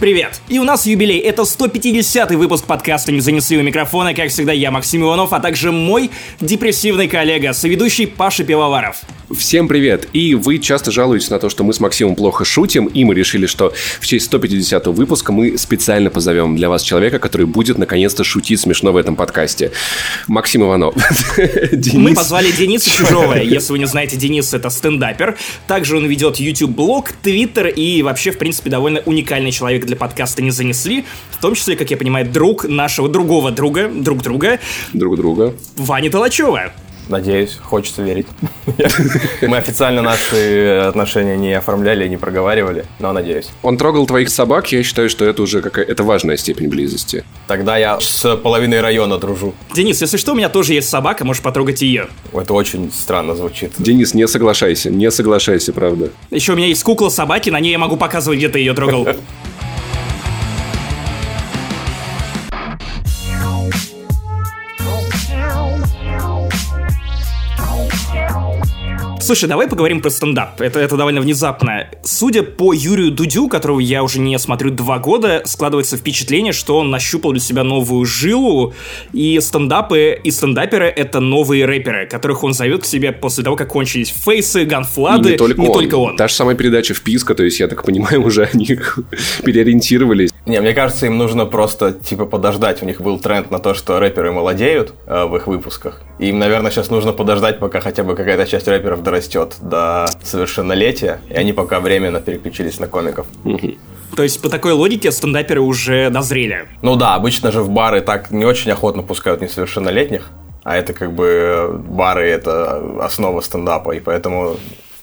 привет! И у нас юбилей, это 150-й выпуск подкаста «Не занесли у микрофона», как всегда, я Максим Иванов, а также мой депрессивный коллега, соведущий Паша Пивоваров. Всем привет! И вы часто жалуетесь на то, что мы с Максимом плохо шутим, и мы решили, что в честь 150 выпуска мы специально позовем для вас человека, который будет наконец-то шутить смешно в этом подкасте. Максим Иванов. Мы позвали Дениса Чужого. Если вы не знаете, Денис — это стендапер. Также он ведет YouTube-блог, Twitter и вообще, в принципе, довольно уникальный человек для подкаста «Не занесли». В том числе, как я понимаю, друг нашего другого друга, друг друга. Друг друга. Вани Толачева. Надеюсь, хочется верить. Мы официально наши отношения не оформляли, не проговаривали, но надеюсь. Он трогал твоих собак, я считаю, что это уже какая это важная степень близости. Тогда я с половиной района дружу. Денис, если что, у меня тоже есть собака, можешь потрогать ее. Это очень странно звучит. Денис, не соглашайся, не соглашайся, правда. Еще у меня есть кукла собаки, на ней я могу показывать, где ты ее трогал. Слушай, давай поговорим про стендап. Это, это довольно внезапно. Судя по Юрию Дудю, которого я уже не смотрю два года, складывается впечатление, что он нащупал для себя новую жилу, и стендапы и стендаперы — это новые рэперы, которых он зовет к себе после того, как кончились фейсы, ганфлады. И не только, не он. только он. Та же самая передача «Вписка», то есть, я так понимаю, уже они переориентировались. Не, мне кажется, им нужно просто, типа, подождать. У них был тренд на то, что рэперы молодеют э, в их выпусках. И им, наверное, сейчас нужно подождать, пока хотя бы какая-то часть рэперов дорастет до совершеннолетия, и они пока временно переключились на комиков. То есть, по такой логике стендаперы уже дозрели. Ну да, обычно же в бары так не очень охотно пускают несовершеннолетних, а это как бы бары — это основа стендапа, и поэтому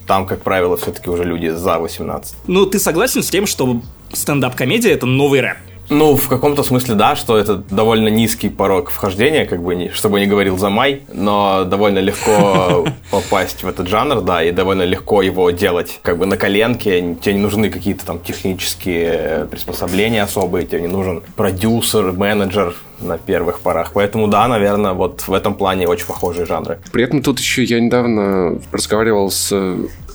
там, как правило, все-таки уже люди за 18. Ну, ты согласен с тем, что стендап-комедия — это новый рэп? Ну, в каком-то смысле, да, что это довольно низкий порог вхождения, как бы, не, чтобы не говорил за май, но довольно легко попасть в этот жанр, да, и довольно легко его делать как бы на коленке, тебе не нужны какие-то там технические приспособления особые, тебе не нужен продюсер, менеджер, на первых порах. Поэтому да, наверное, вот в этом плане очень похожие жанры. При этом тут еще я недавно разговаривал с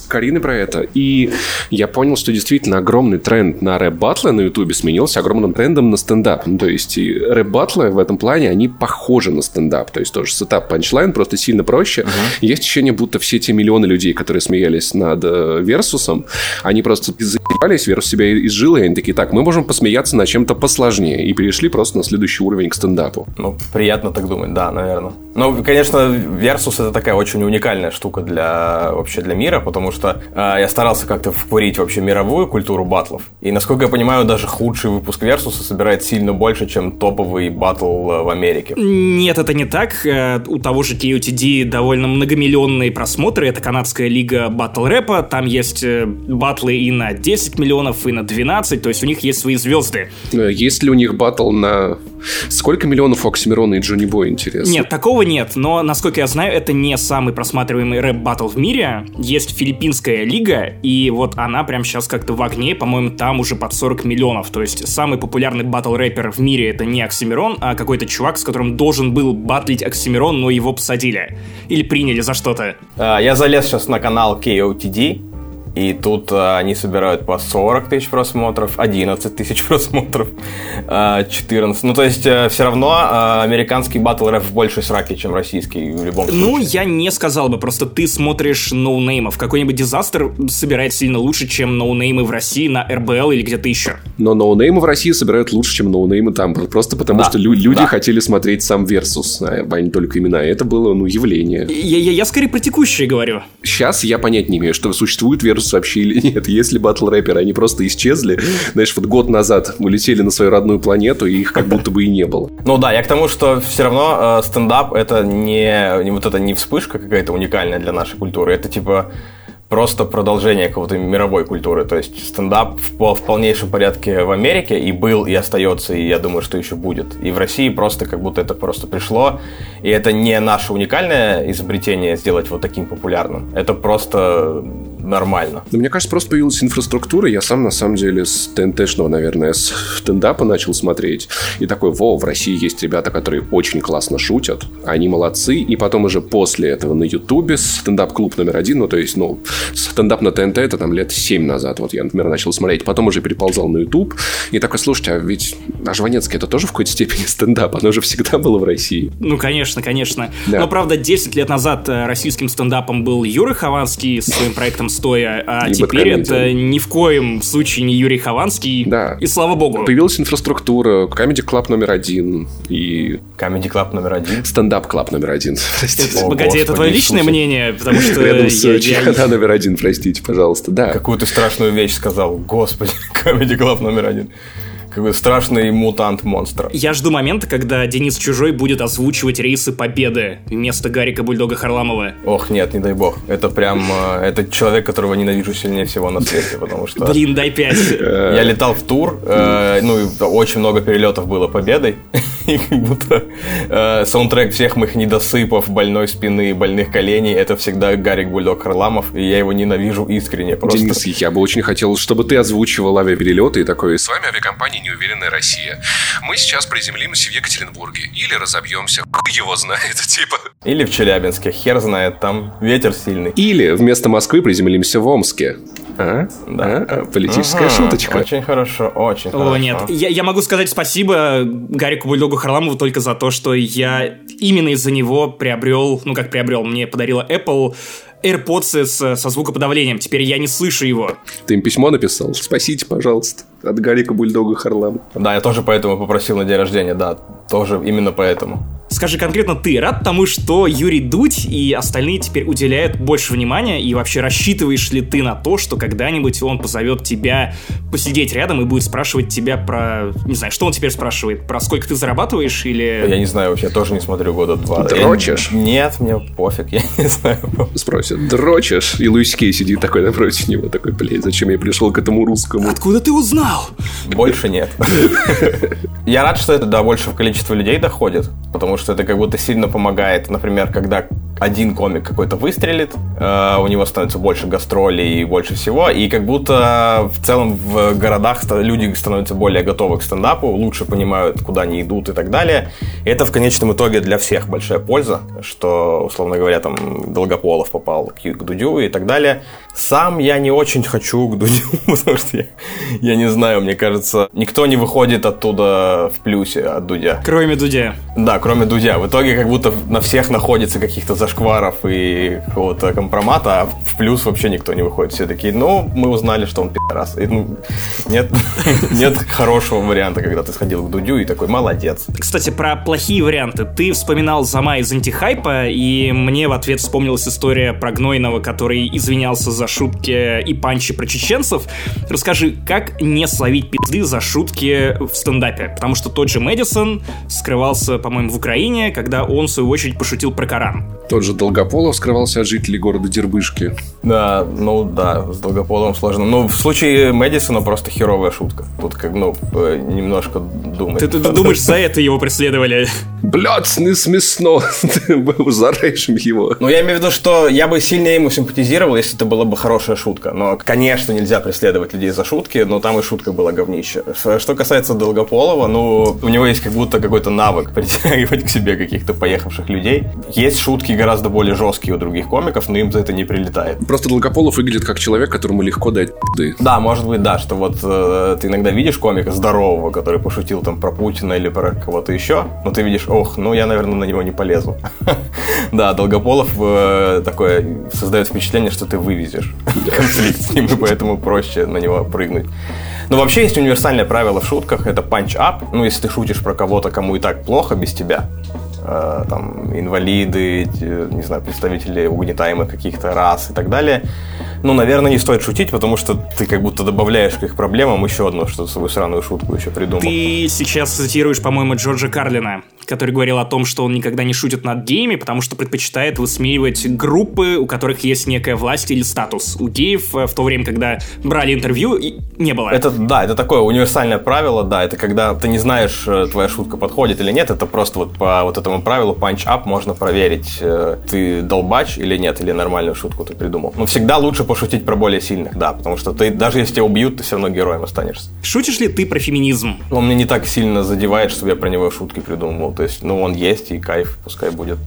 Карины про это, и я понял, что действительно огромный тренд на рэп-батлы на Ютубе сменился огромным трендом на стендап. Ну, то есть и рэп-батлы в этом плане, они похожи на стендап. То есть тоже setup punchline просто сильно проще. Uh-huh. Есть ощущение, будто все те миллионы людей, которые смеялись над э, Версусом, они просто заебались, Версус себя изжил, и они такие, так, мы можем посмеяться на чем-то посложнее. И перешли просто на следующий уровень к стендапу. Ну, приятно так думать, да, наверное. Ну, конечно, Версус это такая очень уникальная штука для вообще для мира, потому что что э, я старался как-то вкурить вообще мировую культуру батлов. И, насколько я понимаю, даже худший выпуск Версуса собирает сильно больше, чем топовый батл э, в Америке. Нет, это не так. Э, у того же KOTD довольно многомиллионные просмотры. Это канадская лига батл рэпа. Там есть э, батлы и на 10 миллионов, и на 12. То есть у них есть свои звезды. Есть ли у них батл на... Сколько миллионов Оксимирона и Джонни Бой, интересно? Нет, такого нет. Но, насколько я знаю, это не самый просматриваемый рэп-батл в мире. Есть филиппинский финская лига, и вот она прям сейчас как-то в огне, по-моему, там уже под 40 миллионов. То есть самый популярный батл рэпер в мире это не Оксимирон, а какой-то чувак, с которым должен был батлить Оксимирон, но его посадили. Или приняли за что-то. А, я залез сейчас на канал KOTD, и тут а, они собирают по 40 тысяч просмотров, 11 тысяч просмотров, а, 14. Ну, то есть, а, все равно а, американский батл рэп в большей сраке, чем российский в любом случае. Ну, я не сказал бы, просто ты смотришь ноунеймов. Какой-нибудь Dizaster собирает сильно лучше, чем ноунеймы в России на РБЛ или где-то еще. Но ноунеймы в России собирают лучше, чем ноунеймы там. Просто потому, да. что лю- люди да. хотели смотреть сам Версус, а не только имена. И это было, ну, явление. Я, я, я скорее про текущее говорю. Сейчас я понять не имею, что существует Версус Versus вообще или нет. Если батл рэперы, они просто исчезли, знаешь, вот год назад улетели на свою родную планету, и их как будто бы и не было. Ну да, я к тому, что все равно э, стендап это не, не вот это не вспышка какая-то уникальная для нашей культуры, это типа просто продолжение какого-то мировой культуры. То есть стендап в, в полнейшем порядке в Америке и был, и остается, и я думаю, что еще будет. И в России просто как будто это просто пришло. И это не наше уникальное изобретение сделать вот таким популярным. Это просто нормально. Но мне кажется, просто появилась инфраструктура. Я сам, на самом деле, с ТНТшного, наверное, с стендапа начал смотреть. И такой, во, в России есть ребята, которые очень классно шутят. Они молодцы. И потом уже после этого на Ютубе стендап-клуб номер один, ну, то есть, ну, стендап на ТНТ это там лет 7 назад. Вот я, например, начал смотреть. Потом уже переползал на Ютуб. И такой, слушайте, а ведь а Жванецкий это тоже в какой-то степени стендап? Оно же всегда было в России. Ну, конечно, конечно. Да. Но, правда, 10 лет назад э, российским стендапом был Юра Хованский с своим проектом «Стоя», а и теперь это ни в коем случае не Юрий Хованский. Да. И слава богу. Появилась инфраструктура, Comedy Club номер один и... Comedy Club номер один? Стендап Club номер один, простите. О, Погоди, Господи, это твое личное мнение? Потому что... Рядом с я, номер один, простите, пожалуйста, да. Какую ты страшную вещь сказал, господи, Comedy Club номер один какой страшный мутант-монстр. Я жду момента, когда Денис Чужой будет озвучивать рейсы Победы вместо Гарика Бульдога Харламова. Ох, нет, не дай бог. Это прям... Э, это человек, которого ненавижу сильнее всего на свете, потому что... Блин, дай пять. Я летал в тур, э, ну, очень много перелетов было Победой, и как будто э, саундтрек всех моих недосыпов, больной спины, больных коленей, это всегда Гарик Бульдог Харламов, и я его ненавижу искренне. Просто... Денис, я бы очень хотел, чтобы ты озвучивал авиаперелеты и такой... С вами авиакомпания неуверенная Россия. Мы сейчас приземлимся в Екатеринбурге. Или разобьемся. Хуй его знает, типа. Или в Челябинске. Хер знает, там ветер сильный. Или вместо Москвы приземлимся в Омске. А? Да. А? Политическая ага, шуточка. Очень хорошо, очень О, хорошо. О, нет. Я, я могу сказать спасибо Гарику Бульдогу Харламову только за то, что я именно из-за него приобрел, ну как приобрел, мне подарила Apple AirPods с, со звукоподавлением. Теперь я не слышу его. Ты им письмо написал? Спасите, пожалуйста. От Гарика Бульдога Харлам. Да, я тоже поэтому попросил на день рождения, да. Тоже именно поэтому. Скажи конкретно ты рад тому, что Юрий Дудь и остальные теперь уделяют больше внимания, и вообще рассчитываешь ли ты на то, что когда-нибудь он позовет тебя посидеть рядом и будет спрашивать тебя про... Не знаю, что он теперь спрашивает? Про сколько ты зарабатываешь или... Я не знаю, вообще тоже не смотрю года два. Дрочишь? Я... Нет, мне пофиг, я не знаю. Спросят, дрочишь? И Луис Кей сидит такой напротив него, такой, блядь, зачем я пришел к этому русскому? Откуда ты узнал? Больше нет. Я рад, что это до большего количества людей доходит, потому что это как будто сильно помогает, например, когда один комик какой-то выстрелит, э, у него становится больше гастролей и больше всего, и как будто в целом в городах люди становятся более готовы к стендапу, лучше понимают, куда они идут и так далее. И это в конечном итоге для всех большая польза, что, условно говоря, там Долгополов попал к, к Дудю и так далее. Сам я не очень хочу к Дудю, потому что я, я не знаю, мне кажется, никто не выходит оттуда в плюсе от Дудя. Кроме Дудя. Да, кроме Дудя. В итоге как будто на всех находится каких-то зашкваров и какого-то компромата, а в плюс вообще никто не выходит. Все такие, ну, мы узнали, что он пи***раз. И, ну, нет, нет хорошего варианта, когда ты сходил к Дудю и такой, молодец. Кстати, про плохие варианты. Ты вспоминал Зама из антихайпа, и мне в ответ вспомнилась история про Гнойного, который извинялся за шутки и панчи про чеченцев. Расскажи, как не словить пизды за шутки в стендапе? Потому что тот же Мэдисон скрывался, по-моему, в Украине, когда он, в свою очередь, пошутил про Коран. Тот же Долгополов скрывался от жителей города Дербышки. Да, ну да, с Долгополовым сложно. Ну, в случае Мэдисона просто херовая шутка. Тут как, ну, э, немножко думать. Ты, ты, ты думаешь, за это его преследовали? Блядь, не смешно. Зарежем его. Ну, я имею в виду, что я бы сильно ему симпатизировал, если это была бы хорошая шутка. Но, конечно, нельзя преследовать людей за шутки, но там и шутка была говнище. Что касается Долгополова, ну, у него есть как будто какой-то навык притягивать к себе каких-то поехавших людей. Есть шутки гораздо более жесткие у других комиков, но им за это не прилетает. Просто Долгополов выглядит как человек, которому легко дать пи***ды. Да, может быть, да, что вот э, ты иногда видишь комика здорового, который пошутил там про Путина или про кого-то еще, но ты видишь, ох, ну я, наверное, на него не полезу. Да, Долгополов э, такое создает впечатление, что ты вывезешь конфликт с ним, и поэтому проще на него прыгнуть. Но вообще есть универсальное правило в шутках, это punch-up. Ну, если ты шутишь про кого-то, кому и так плохо без тебя, Э, там, инвалиды, не знаю, представители угнетаемых каких-то рас и так далее. Ну, наверное, не стоит шутить, потому что ты как будто добавляешь к их проблемам еще одну, что свою сраную шутку еще придумал. Ты сейчас цитируешь, по-моему, Джорджа Карлина, который говорил о том, что он никогда не шутит над геями, потому что предпочитает высмеивать группы, у которых есть некая власть или статус. У геев э, в то время, когда брали интервью, не было. Это, да, это такое универсальное правило, да, это когда ты не знаешь, э, твоя шутка подходит или нет, это просто вот по вот этому правилу punch-up можно проверить, э, ты долбач или нет, или нормальную шутку ты придумал. Но всегда лучше пошутить про более сильных, да, потому что ты, даже если тебя убьют, ты все равно героем останешься. Шутишь ли ты про феминизм? Он мне не так сильно задевает, чтобы я про него шутки придумывал. То есть, ну, он есть, и кайф, пускай будет.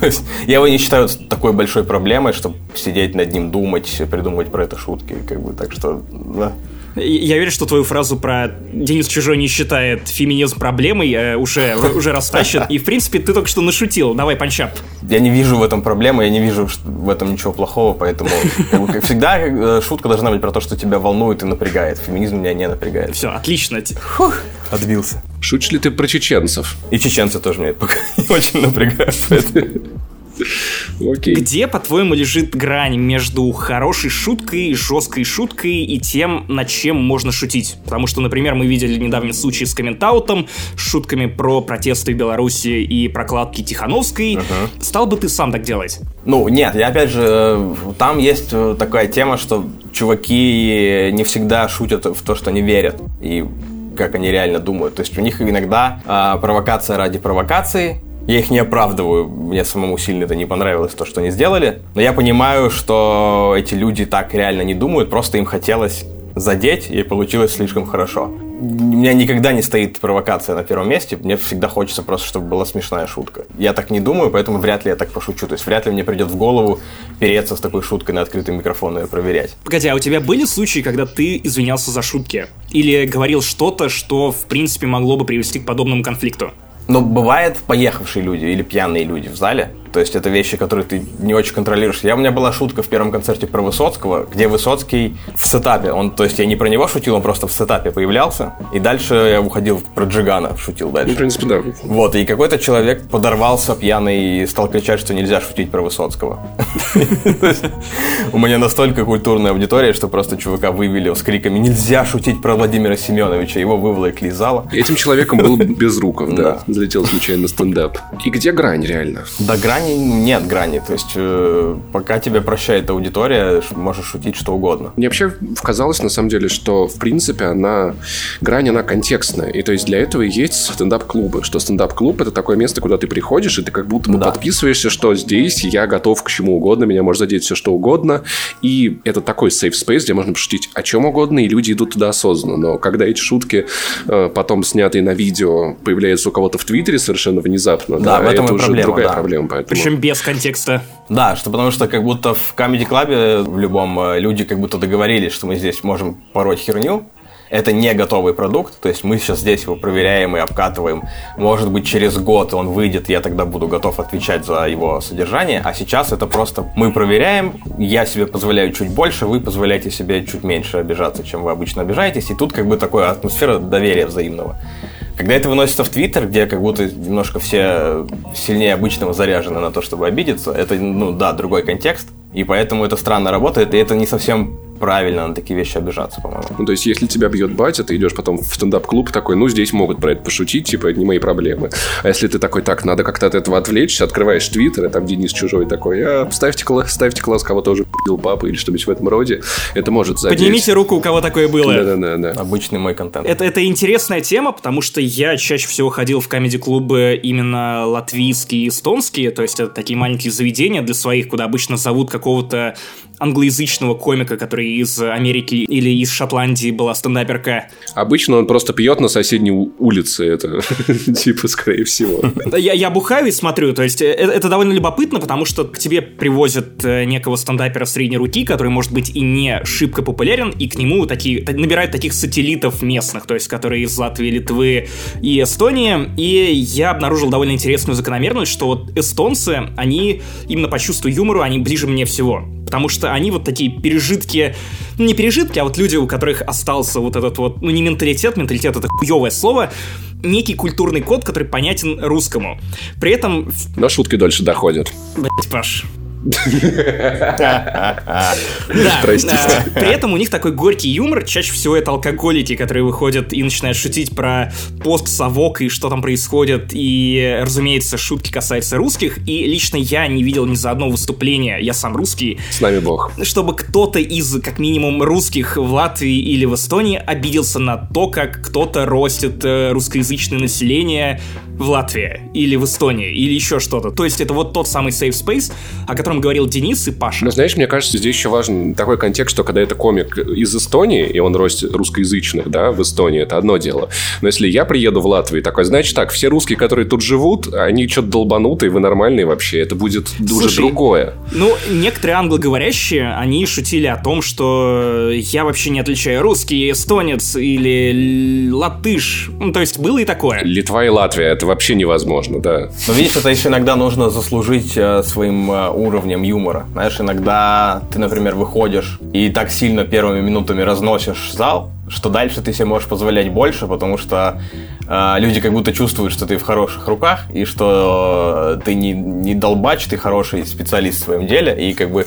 Я его не считаю такой большой проблемой, чтобы сидеть над ним, думать, придумывать про это шутки. Как бы, так что, да. Я верю, что твою фразу про Денис Чужой не считает феминизм проблемой э, уже, уже растащит. И, в принципе, ты только что нашутил. Давай, панчап. Я не вижу в этом проблемы, я не вижу в этом ничего плохого, поэтому, как, как всегда, э, шутка должна быть про то, что тебя волнует и напрягает. Феминизм меня не напрягает. Все, отлично. Фух, отбился. Шутишь ли ты про чеченцев? И чеченцы тоже меня пока не очень напрягают. Окей. Где, по-твоему, лежит грань между хорошей шуткой, жесткой шуткой и тем, над чем можно шутить? Потому что, например, мы видели недавний случай с комментаутом, с шутками про протесты в Беларуси и прокладки Тихановской. Uh-huh. Стал бы ты сам так делать? Ну, нет, я опять же, там есть такая тема, что чуваки не всегда шутят в то, что они верят. И как они реально думают. То есть у них иногда э, провокация ради провокации, я их не оправдываю, мне самому сильно это не понравилось, то, что они сделали. Но я понимаю, что эти люди так реально не думают, просто им хотелось задеть, и получилось слишком хорошо. У меня никогда не стоит провокация на первом месте, мне всегда хочется просто, чтобы была смешная шутка. Я так не думаю, поэтому вряд ли я так пошучу. То есть вряд ли мне придет в голову переться с такой шуткой на открытый микрофон и проверять. Погоди, а у тебя были случаи, когда ты извинялся за шутки? Или говорил что-то, что в принципе могло бы привести к подобному конфликту? Но бывает поехавшие люди или пьяные люди в зале, то есть это вещи, которые ты не очень контролируешь. Я, у меня была шутка в первом концерте про Высоцкого, где Высоцкий в сетапе, он, то есть я не про него шутил, он просто в сетапе появлялся, и дальше я уходил про Джигана, шутил дальше. Ну, в принципе, да. Вот, и какой-то человек подорвался пьяный и стал кричать, что нельзя шутить про Высоцкого. У меня настолько культурная аудитория, что просто чувака вывели с криками «Нельзя шутить про Владимира Семеновича!» Его выволокли из зала. Этим человеком был Безруков, да. Залетел случайно стендап. И где грань реально? Да грань грани нет грани. То есть, э, пока тебя прощает аудитория, можешь шутить что угодно. Мне вообще казалось, на самом деле, что, в принципе, она грань, она контекстная. И то есть для этого есть стендап-клубы. Что стендап-клуб — это такое место, куда ты приходишь, и ты как будто бы да. подписываешься, что здесь я готов к чему угодно, меня может задеть все что угодно. И это такой safe space, где можно пошутить о чем угодно, и люди идут туда осознанно. Но когда эти шутки э, потом снятые на видео появляются у кого-то в Твиттере совершенно внезапно, да, да в этом это уже проблема, другая да. проблема. Поэтому... Причем без контекста. Да, что потому что как будто в Comedy Club в любом э, люди как будто договорились, что мы здесь можем пороть херню, это не готовый продукт, то есть мы сейчас здесь его проверяем и обкатываем. Может быть, через год он выйдет, я тогда буду готов отвечать за его содержание, а сейчас это просто мы проверяем, я себе позволяю чуть больше, вы позволяете себе чуть меньше обижаться, чем вы обычно обижаетесь, и тут как бы такая атмосфера доверия взаимного. Когда это выносится в Твиттер, где как будто немножко все сильнее обычного заряжены на то, чтобы обидеться, это, ну да, другой контекст, и поэтому это странно работает, и это не совсем правильно на такие вещи обижаться, по-моему. Ну, то есть, если тебя бьет батя, ты идешь потом в стендап-клуб такой, ну, здесь могут про это пошутить, типа, это не мои проблемы. А если ты такой, так, надо как-то от этого отвлечься, открываешь твиттер, и там Денис Чужой такой, а, ставьте класс, ставьте класс, кого тоже пил папа или что-нибудь в этом роде, это может задеть. Поднимите руку, у кого такое было. Да-да-да. Обычный мой контент. Это, это интересная тема, потому что я чаще всего ходил в комеди-клубы именно латвийские и эстонские, то есть это такие маленькие заведения для своих, куда обычно зовут какого-то англоязычного комика, который из Америки или из Шотландии была стендаперка. Обычно он просто пьет на соседней улице, это типа, скорее всего. Я, я бухаю и смотрю, то есть это, это довольно любопытно, потому что к тебе привозят э, некого стендапера средней руки, который, может быть, и не шибко популярен, и к нему такие, набирают таких сателлитов местных, то есть которые из Латвии, Литвы и Эстонии, и я обнаружил довольно интересную закономерность, что вот эстонцы, они именно по чувству юмора, они ближе мне всего. Потому что они вот такие пережитки, ну не пережитки, а вот люди, у которых остался вот этот вот, ну не менталитет, менталитет это хуевое слово, некий культурный код, который понятен русскому. При этом... Но шутки дольше доходят. Блять, Паш. Да, при этом у них такой горький юмор, чаще всего это алкоголики, которые выходят и начинают шутить про пост-совок и что там происходит, и, разумеется, шутки касаются русских, и лично я не видел ни за одно выступление, я сам русский. С нами бог. Чтобы кто-то из, как минимум, русских в Латвии или в Эстонии обиделся на то, как кто-то ростит э, русскоязычное население в Латвии или в Эстонии или еще что-то. То есть это вот тот самый safe space, о котором говорил Денис и Паша. Но знаешь, мне кажется, здесь еще важен такой контекст, что когда это комик из Эстонии, и он ростит русскоязычных, да, в Эстонии, это одно дело. Но если я приеду в Латвию, такой, значит так, все русские, которые тут живут, они что-то долбанутые, вы нормальные вообще, это будет Слушай, уже другое. Ну, некоторые англоговорящие, они шутили о том, что я вообще не отличаю русский, эстонец или латыш. Ну, то есть было и такое. Литва и Латвия, это вообще невозможно, да. Но видишь, это еще иногда нужно заслужить э, своим э, уровнем юмора. Знаешь, иногда ты, например, выходишь и так сильно первыми минутами разносишь зал, что дальше ты себе можешь позволять больше, потому что э, люди как будто чувствуют, что ты в хороших руках, и что ты не, не долбач, ты хороший специалист в своем деле, и как бы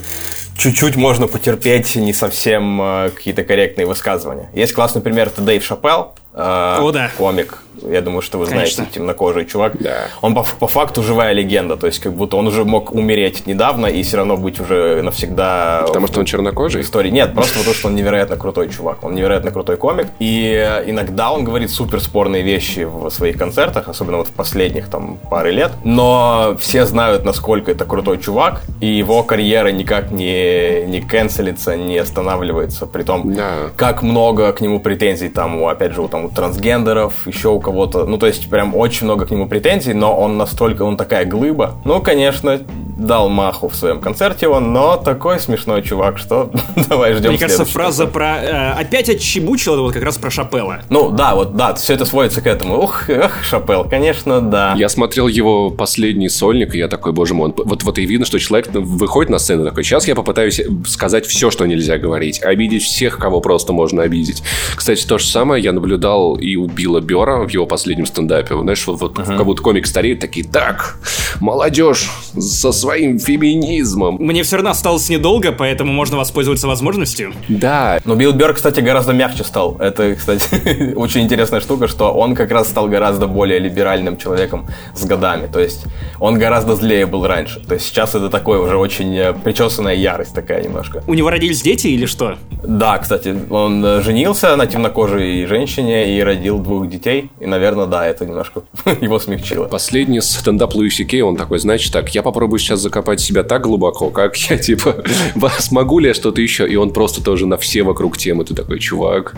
чуть-чуть можно потерпеть не совсем э, какие-то корректные высказывания. Есть классный пример, это Дэйв Шапелл, э, О, да. комик, я думаю, что вы знаете, Конечно. темнокожий чувак. Да. Он по, по факту живая легенда, то есть как будто он уже мог умереть недавно и все равно быть уже навсегда... Потому что он чернокожий? Истории. Нет, просто потому что он невероятно крутой чувак. Он невероятно крутой комик. И иногда он говорит супер спорные вещи в своих концертах, особенно вот в последних там пары лет. Но все знают, насколько это крутой чувак, и его карьера никак не, не канцелится, не останавливается. При том, да. как много к нему претензий там, опять же, у, там, трансгендеров, еще у кого-то. Ну, то есть, прям очень много к нему претензий, но он настолько, он такая глыба. Ну, конечно, дал маху в своем концерте он, но такой смешной чувак, что давай ждем Мне кажется, фраза про... Э, опять отчебучил, это вот как раз про Шапелла. Ну, да, вот, да, все это сводится к этому. Ух, эх, Шапел, конечно, да. Я смотрел его последний сольник, и я такой, боже мой, вот, вот и видно, что человек выходит на сцену такой, сейчас я попытаюсь сказать все, что нельзя говорить, обидеть всех, кого просто можно обидеть. Кстати, то же самое я наблюдал и у Билла Бера в его последнем стендапе. Знаешь, вот, вот uh-huh. как будто комик стареет, такие, так, молодежь со своим феминизмом. Мне все равно осталось недолго, поэтому можно воспользоваться возможностью. Да. Но Билл Бер, кстати, гораздо мягче стал. Это, кстати, очень интересная штука, что он как раз стал гораздо более либеральным человеком с годами. То есть он гораздо злее был раньше. То есть сейчас это такое уже очень э, причесанная ярость такая немножко. У него родились дети или что? Да, кстати, он э, женился на темнокожей женщине и родил двух детей. И, наверное, да, это немножко его смягчило. Последний стендап Луиси Кей, он такой, значит так, я попробую сейчас закопать себя так глубоко, как я, типа, смогу ли я что-то еще? И он просто тоже на все вокруг темы. Ты такой, чувак.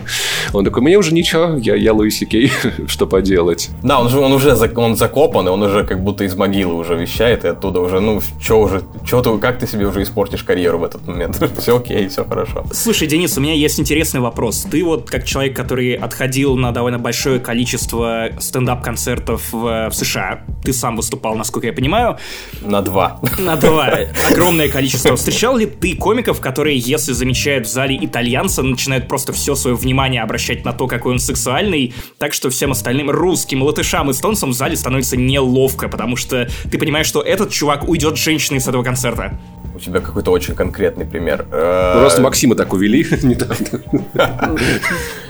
Он такой, мне уже ничего, я, я Луиси Кей, что поделать. Да, он, же, он уже он закопан, и он уже как будто из могилы уже вещает, и оттуда уже, ну, что уже, что ты, как ты себе уже испортишь карьеру в этот момент? все окей, все хорошо. Слушай, Денис, у меня есть интересный вопрос. Ты вот как человек, который отходил на довольно большое количество стендап-концертов в, в США, ты сам выступал, насколько я понимаю. На два. На два. Огромное количество. Встречал ли ты комиков, которые, если замечают в зале итальянца, начинают просто все свое внимание обращать на то, какой он сексуальный, так что всем остальным русским, латышам, эстонцам в зале становится неловко, потому что ты понимаешь, что этот чувак уйдет женщиной с этого концерта тебя какой-то очень конкретный пример. Э, просто Максима так увели недавно.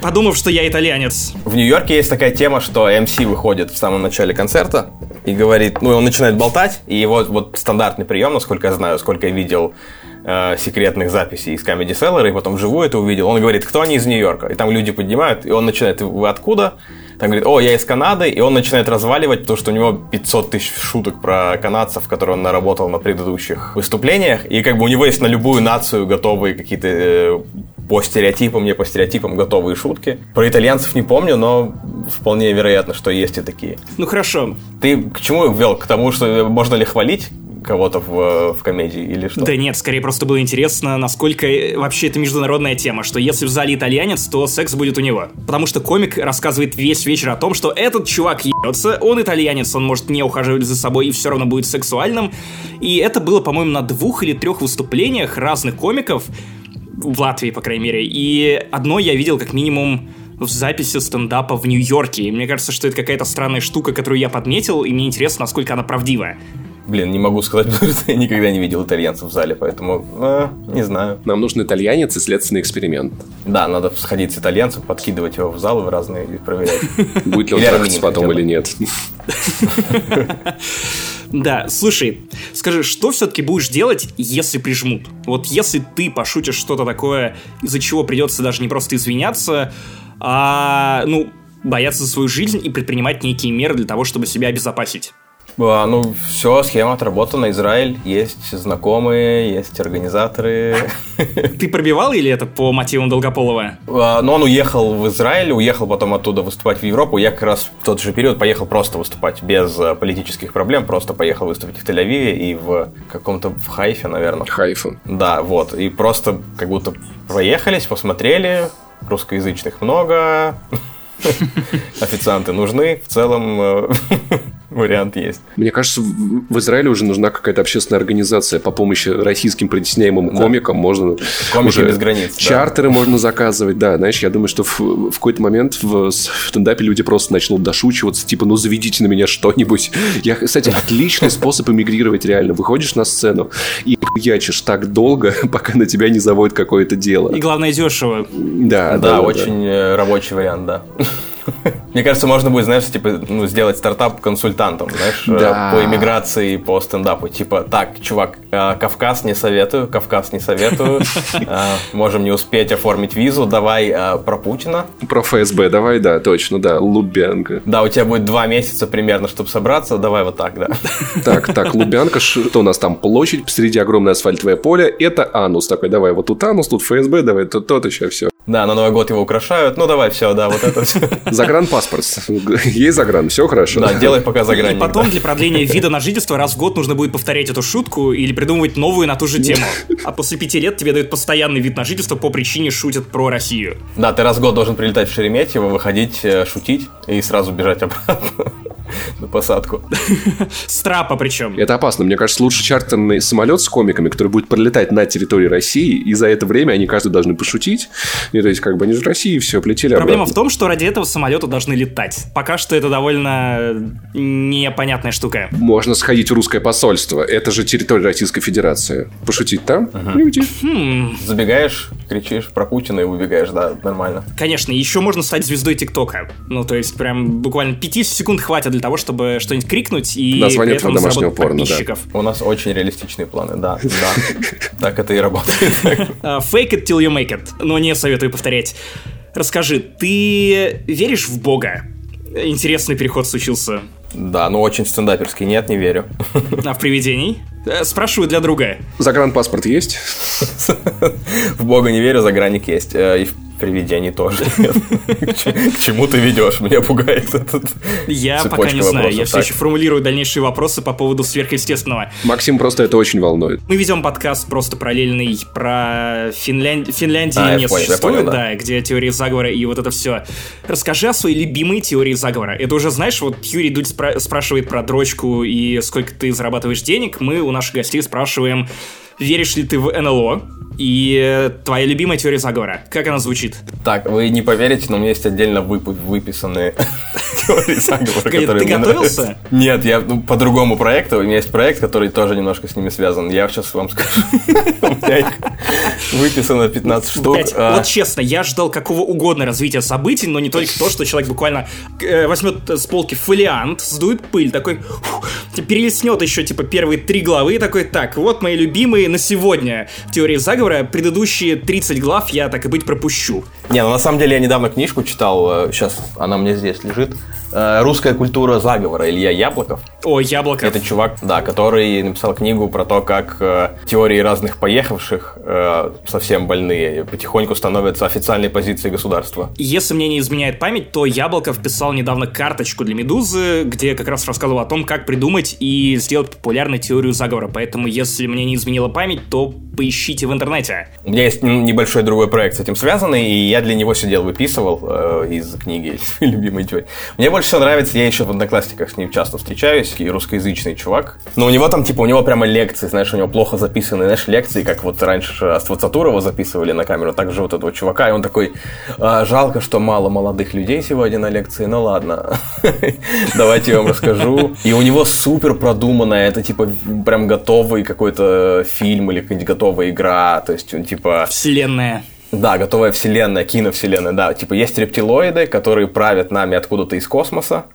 Подумав, что я итальянец. В Нью-Йорке есть такая тема, что МС выходит в самом начале концерта и говорит, ну, он начинает болтать, и его вот стандартный прием, насколько я знаю, сколько я видел э, секретных записей из Comedy Cellar, и потом живую это увидел. Он говорит, кто они из Нью-Йорка? И там люди поднимают, и он начинает, вы откуда? Там говорит, о, я из Канады, и он начинает разваливать, потому что у него 500 тысяч шуток про канадцев, которые он наработал на предыдущих выступлениях, и как бы у него есть на любую нацию готовые какие-то э, по стереотипам, не по стереотипам готовые шутки. Про итальянцев не помню, но вполне вероятно, что есть и такие. Ну хорошо. Ты к чему ввел? К тому, что можно ли хвалить кого-то в, в комедии или что? Да нет, скорее просто было интересно, насколько вообще это международная тема, что если в зале итальянец, то секс будет у него. Потому что комик рассказывает весь вечер о том, что этот чувак ебется, он итальянец, он может не ухаживать за собой и все равно будет сексуальным. И это было, по-моему, на двух или трех выступлениях разных комиков, в Латвии, по крайней мере. И одно я видел как минимум в записи стендапа в Нью-Йорке. И мне кажется, что это какая-то странная штука, которую я подметил, и мне интересно, насколько она правдивая. Блин, не могу сказать, потому что я никогда не видел итальянцев в зале, поэтому э, не знаю. Нам нужен итальянец и следственный эксперимент. Да, надо сходить с итальянцем, подкидывать его в залы в разные и проверять. Будет ли он трахаться потом или нет. Да, слушай, скажи, что все-таки будешь делать, если прижмут? Вот если ты пошутишь что-то такое, из-за чего придется даже не просто извиняться, а, ну, бояться за свою жизнь и предпринимать некие меры для того, чтобы себя обезопасить. А, ну, все, схема отработана, Израиль, есть знакомые, есть организаторы. Ты пробивал или это по мотивам Долгополова? А, Но он уехал в Израиль, уехал потом оттуда выступать в Европу. Я как раз в тот же период поехал просто выступать, без э, политических проблем. Просто поехал выступить в Тель-Авиве и в каком-то в Хайфе, наверное. Хайфа. Да, вот. И просто как будто проехались, посмотрели. Русскоязычных много. Официанты нужны. В целом э, вариант есть. Мне кажется, в в Израиле уже нужна какая-то общественная организация по помощи российским притесняемым комикам. Можно Комики уже без границ, да. Чартеры можно заказывать, да. Знаешь, я думаю, что в, в какой-то момент в, в стендапе люди просто начнут дошучиваться, типа, ну заведите на меня что-нибудь. Я, кстати, отличный способ эмигрировать реально. Выходишь на сцену и ячишь так долго, пока на тебя не заводит какое-то дело. И главное, дешево. Да, Да, очень э, рабочий вариант, да. Мне кажется, можно будет, знаешь, типа, ну, сделать стартап консультантом, знаешь, э, Да. по иммиграции, по стендапу. Типа, так, чувак, э, Кавказ не советую, Кавказ не советую, э, можем не успеть оформить визу, давай про Путина. Про ФСБ, давай, да, точно, да, Лубянка. Да, у тебя будет два месяца примерно, чтобы собраться, давай вот так, да. Так, так, Лубянка, что у нас там площадь, посреди огромное асфальтовое поле, это анус такой, давай, вот тут анус, тут ФСБ, давай, тут тот еще все. Да, на Новый год его украшают, ну давай, все, да, вот это все. Загранпаспорт. Есть загран, все хорошо. Да, делай пока за И потом для продления вида на жительство раз в год нужно будет повторять эту шутку или придумывать новую на ту же тему. А после пяти лет тебе дают постоянный вид на жительство по причине шутят про Россию. Да, ты раз в год должен прилетать в Шереметьево, выходить, э, шутить и сразу бежать обратно на посадку. С трапа причем. Это опасно. Мне кажется, лучше чартерный самолет с комиками, который будет пролетать над территорией России, и за это время они каждый должны пошутить. И то есть, как бы они же России, все, полетели Проблема в обратно. том, что ради этого самолеты должны летать. Пока что это довольно непонятная штука. Можно сходить в русское посольство. Это же территория Российской Федерации. Пошутить там и уйти. Забегаешь, кричишь про Путина и убегаешь, да, нормально. Конечно, еще можно стать звездой ТикТока. Ну, то есть, прям буквально 50 секунд хватит для того, чтобы что-нибудь крикнуть и Название при этом домашнего заработать порно, да. подписчиков. У нас очень реалистичные планы, да, да. Так это и работает. А, Fake it till you make it. Но не советую повторять. Расскажи, ты веришь в Бога? Интересный переход случился. Да, ну очень стендаперский, нет, не верю. А в привидений? Э, Спрашиваю для друга. Загранпаспорт есть? В Бога не верю, загранник есть. Э, И в привидений тоже нет. К че- к чему ты ведешь? Меня пугает этот Я пока не знаю. Я все еще формулирую дальнейшие вопросы по поводу сверхъестественного. Максим просто это очень волнует. Мы ведем подкаст просто параллельный про Финлянд... Финляндии А, я не существует, да. где теории заговора и вот это все. Расскажи о своей любимой теории заговора. Это уже, знаешь, вот Юрий Дудь спра- спрашивает про дрочку и сколько ты зарабатываешь денег. Мы у наших гостей спрашиваем, веришь ли ты в НЛО? И э, твоя любимая теория заговора. Как она звучит? Так, вы не поверите, но у меня есть отдельно выпу- выписанные теории заговора, которые ты готовился? Нет, я ну, по другому проекту. У меня есть проект, который тоже немножко с ними связан. Я сейчас вам скажу. У меня их выписано 15 штук. А, вот честно, я ждал какого угодно развития событий, но не только то, что человек буквально э, возьмет с полки фолиант, сдует пыль, такой фух, перелистнет еще типа первые три главы такой, так, вот мои любимые на сегодня теории заговора, предыдущие 30 глав я так и быть пропущу. Не, ну на самом деле я недавно книжку читал, сейчас она мне здесь лежит. Э, «Русская культура заговора» Илья Яблоков. О, яблоко. Это чувак, да, который написал книгу про то, как э, теории разных поехавших э, совсем больные потихоньку становятся официальной позицией государства. Если мне не изменяет память, то Яблоков писал недавно карточку для Медузы, где как раз рассказывал о том, как придумать и сделать популярной теорию заговора. Поэтому, если мне не изменила память, то поищите в интернете. У меня есть небольшой другой проект с этим связанный, и я для него сидел, выписывал э, из книги любимой теории. Мне больше всего нравится, я еще в Одноклассниках с ним часто встречаюсь, и русскоязычный чувак. Но у него там, типа, у него прямо лекции, знаешь, у него плохо записанные, знаешь, лекции, как вот раньше Аствацатурова записывали на камеру, так же вот этого чувака, и он такой, а, жалко, что мало молодых людей сегодня на лекции, ну ладно, давайте я вам расскажу. И у него супер продуманная, это типа прям готовый какой-то фильм или какая-нибудь готовая игра, то есть он типа... Вселенная. Да, готовая вселенная, киновселенная, да. Типа есть рептилоиды, которые правят нами откуда-то из космоса,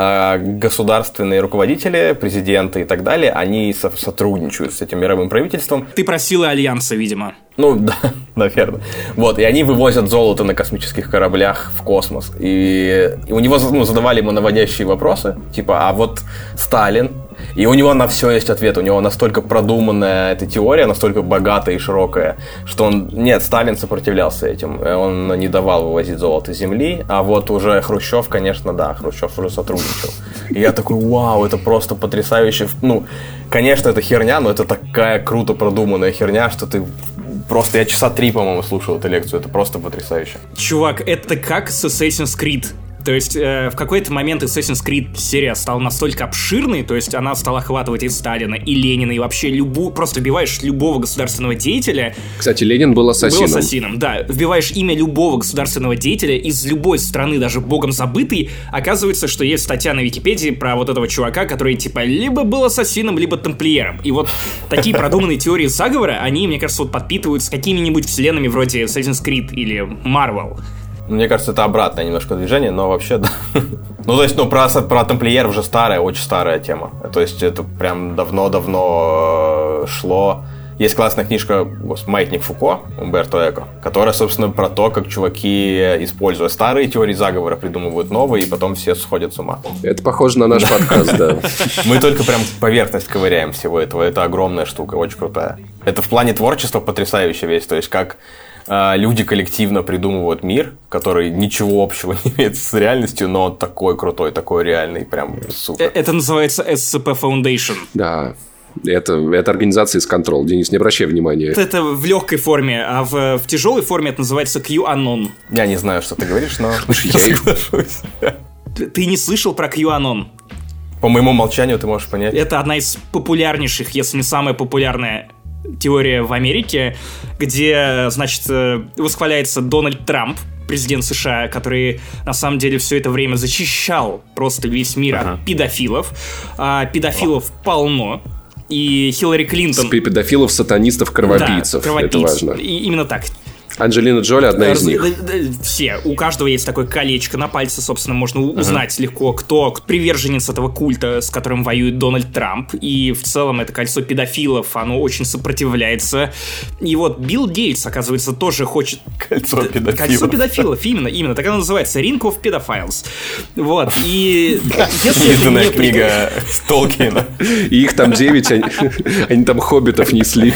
а государственные руководители, президенты и так далее, они со- сотрудничают с этим мировым правительством. Ты про силы Альянса, видимо. Ну, да, наверное. Вот, и они вывозят золото на космических кораблях в космос. И, и у него ну, задавали ему наводящие вопросы, типа, а вот Сталин, и у него на все есть ответ. У него настолько продуманная эта теория, настолько богатая и широкая, что он... Нет, Сталин сопротивлялся этим. Он не давал вывозить золото с Земли. А вот уже Хрущев, конечно, да, Хрущев уже сотрудничал. И я такой, вау, это просто потрясающе. Ну, конечно, это херня, но это такая круто продуманная херня, что ты Просто я часа три, по-моему, слушал эту лекцию. Это просто потрясающе. Чувак, это как Assassin's Creed. То есть э, в какой-то момент Assassin's Creed серия стала настолько обширной, то есть она стала охватывать и Сталина, и Ленина, и вообще любую, просто вбиваешь любого государственного деятеля. Кстати, Ленин был ассасином. Был ассасином, да. Вбиваешь имя любого государственного деятеля из любой страны, даже богом забытый, оказывается, что есть статья на Википедии про вот этого чувака, который типа либо был ассасином, либо тамплиером. И вот такие продуманные теории заговора, они, мне кажется, вот подпитываются какими-нибудь вселенными вроде Assassin's Creed или Marvel. Мне кажется, это обратное немножко движение, но вообще да. Ну, то есть, ну, про, про тамплиеров уже старая, очень старая тема. То есть, это прям давно-давно э, шло. Есть классная книжка «Маятник Фуко» Умберто Эко, которая, собственно, про то, как чуваки, используя старые теории заговора, придумывают новые, и потом все сходят с ума. Это похоже на наш подкаст, да. Мы только прям поверхность ковыряем всего этого. Это огромная штука, очень крутая. Это в плане творчества потрясающая вещь. То есть, как люди коллективно придумывают мир, который ничего общего не имеет с реальностью, но он такой крутой, такой реальный, прям супер. Э, это называется SCP Foundation. Да. Это, это организация из контрол. Денис, не обращай внимания. Это в легкой форме, а в, в тяжелой форме это называется QAnon. Я не знаю, что ты говоришь, но я Ты не слышал про QAnon? По моему молчанию ты можешь понять. Это одна из популярнейших, если не самая популярная теория в Америке, где, значит, э, восхваляется Дональд Трамп, президент США, который на самом деле все это время защищал просто весь мир ага. от педофилов. А, педофилов О. полно. И Хиллари Клинтон... Педофилов, сатанистов, кровопийцев. Да, кровопийц. Это важно. И, именно так. Анджелина Джоли одна из них. Все. У каждого есть такое колечко на пальце, собственно, можно узнать uh-huh. легко, кто приверженец этого культа, с которым воюет Дональд Трамп. И в целом это кольцо педофилов, оно очень сопротивляется. И вот Билл Гейтс, оказывается, тоже хочет... Кольцо педофилов. Кольцо педофилов, именно, именно. Так оно называется. Ring of Pedophiles. Вот. И... Единственная книга Толкина. И их там девять, они там хоббитов несли.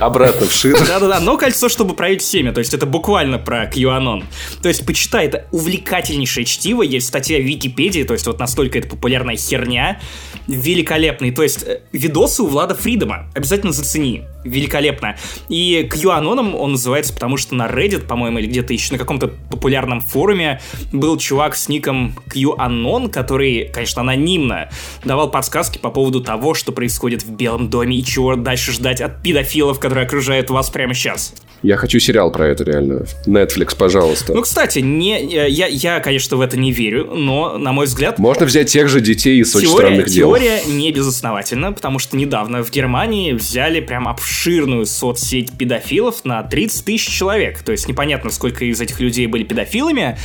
Обратно в шир. Да-да-да, но кольцо, чтобы править всеми. То есть это буквально про QAnon. То есть почитай, это увлекательнейшее чтиво. Есть статья в Википедии, то есть вот настолько это популярная херня. Великолепный. То есть э, видосы у Влада Фридома. Обязательно зацени. Великолепно. И QAnon он называется, потому что на Reddit, по-моему, или где-то еще на каком-то популярном форуме был чувак с ником QAnon, который, конечно, анонимно давал подсказки по поводу того, что происходит в Белом доме и чего дальше ждать от педофилов, которые окружают вас прямо сейчас. Я хочу сериал про это реально. Netflix, пожалуйста. Ну, кстати, не, я, я, конечно, в это не верю, но, на мой взгляд... Можно взять тех же детей из очень странных дел. Теория не безосновательна, потому что недавно в Германии взяли прям обширную соцсеть педофилов на 30 тысяч человек. То есть непонятно, сколько из этих людей были педофилами,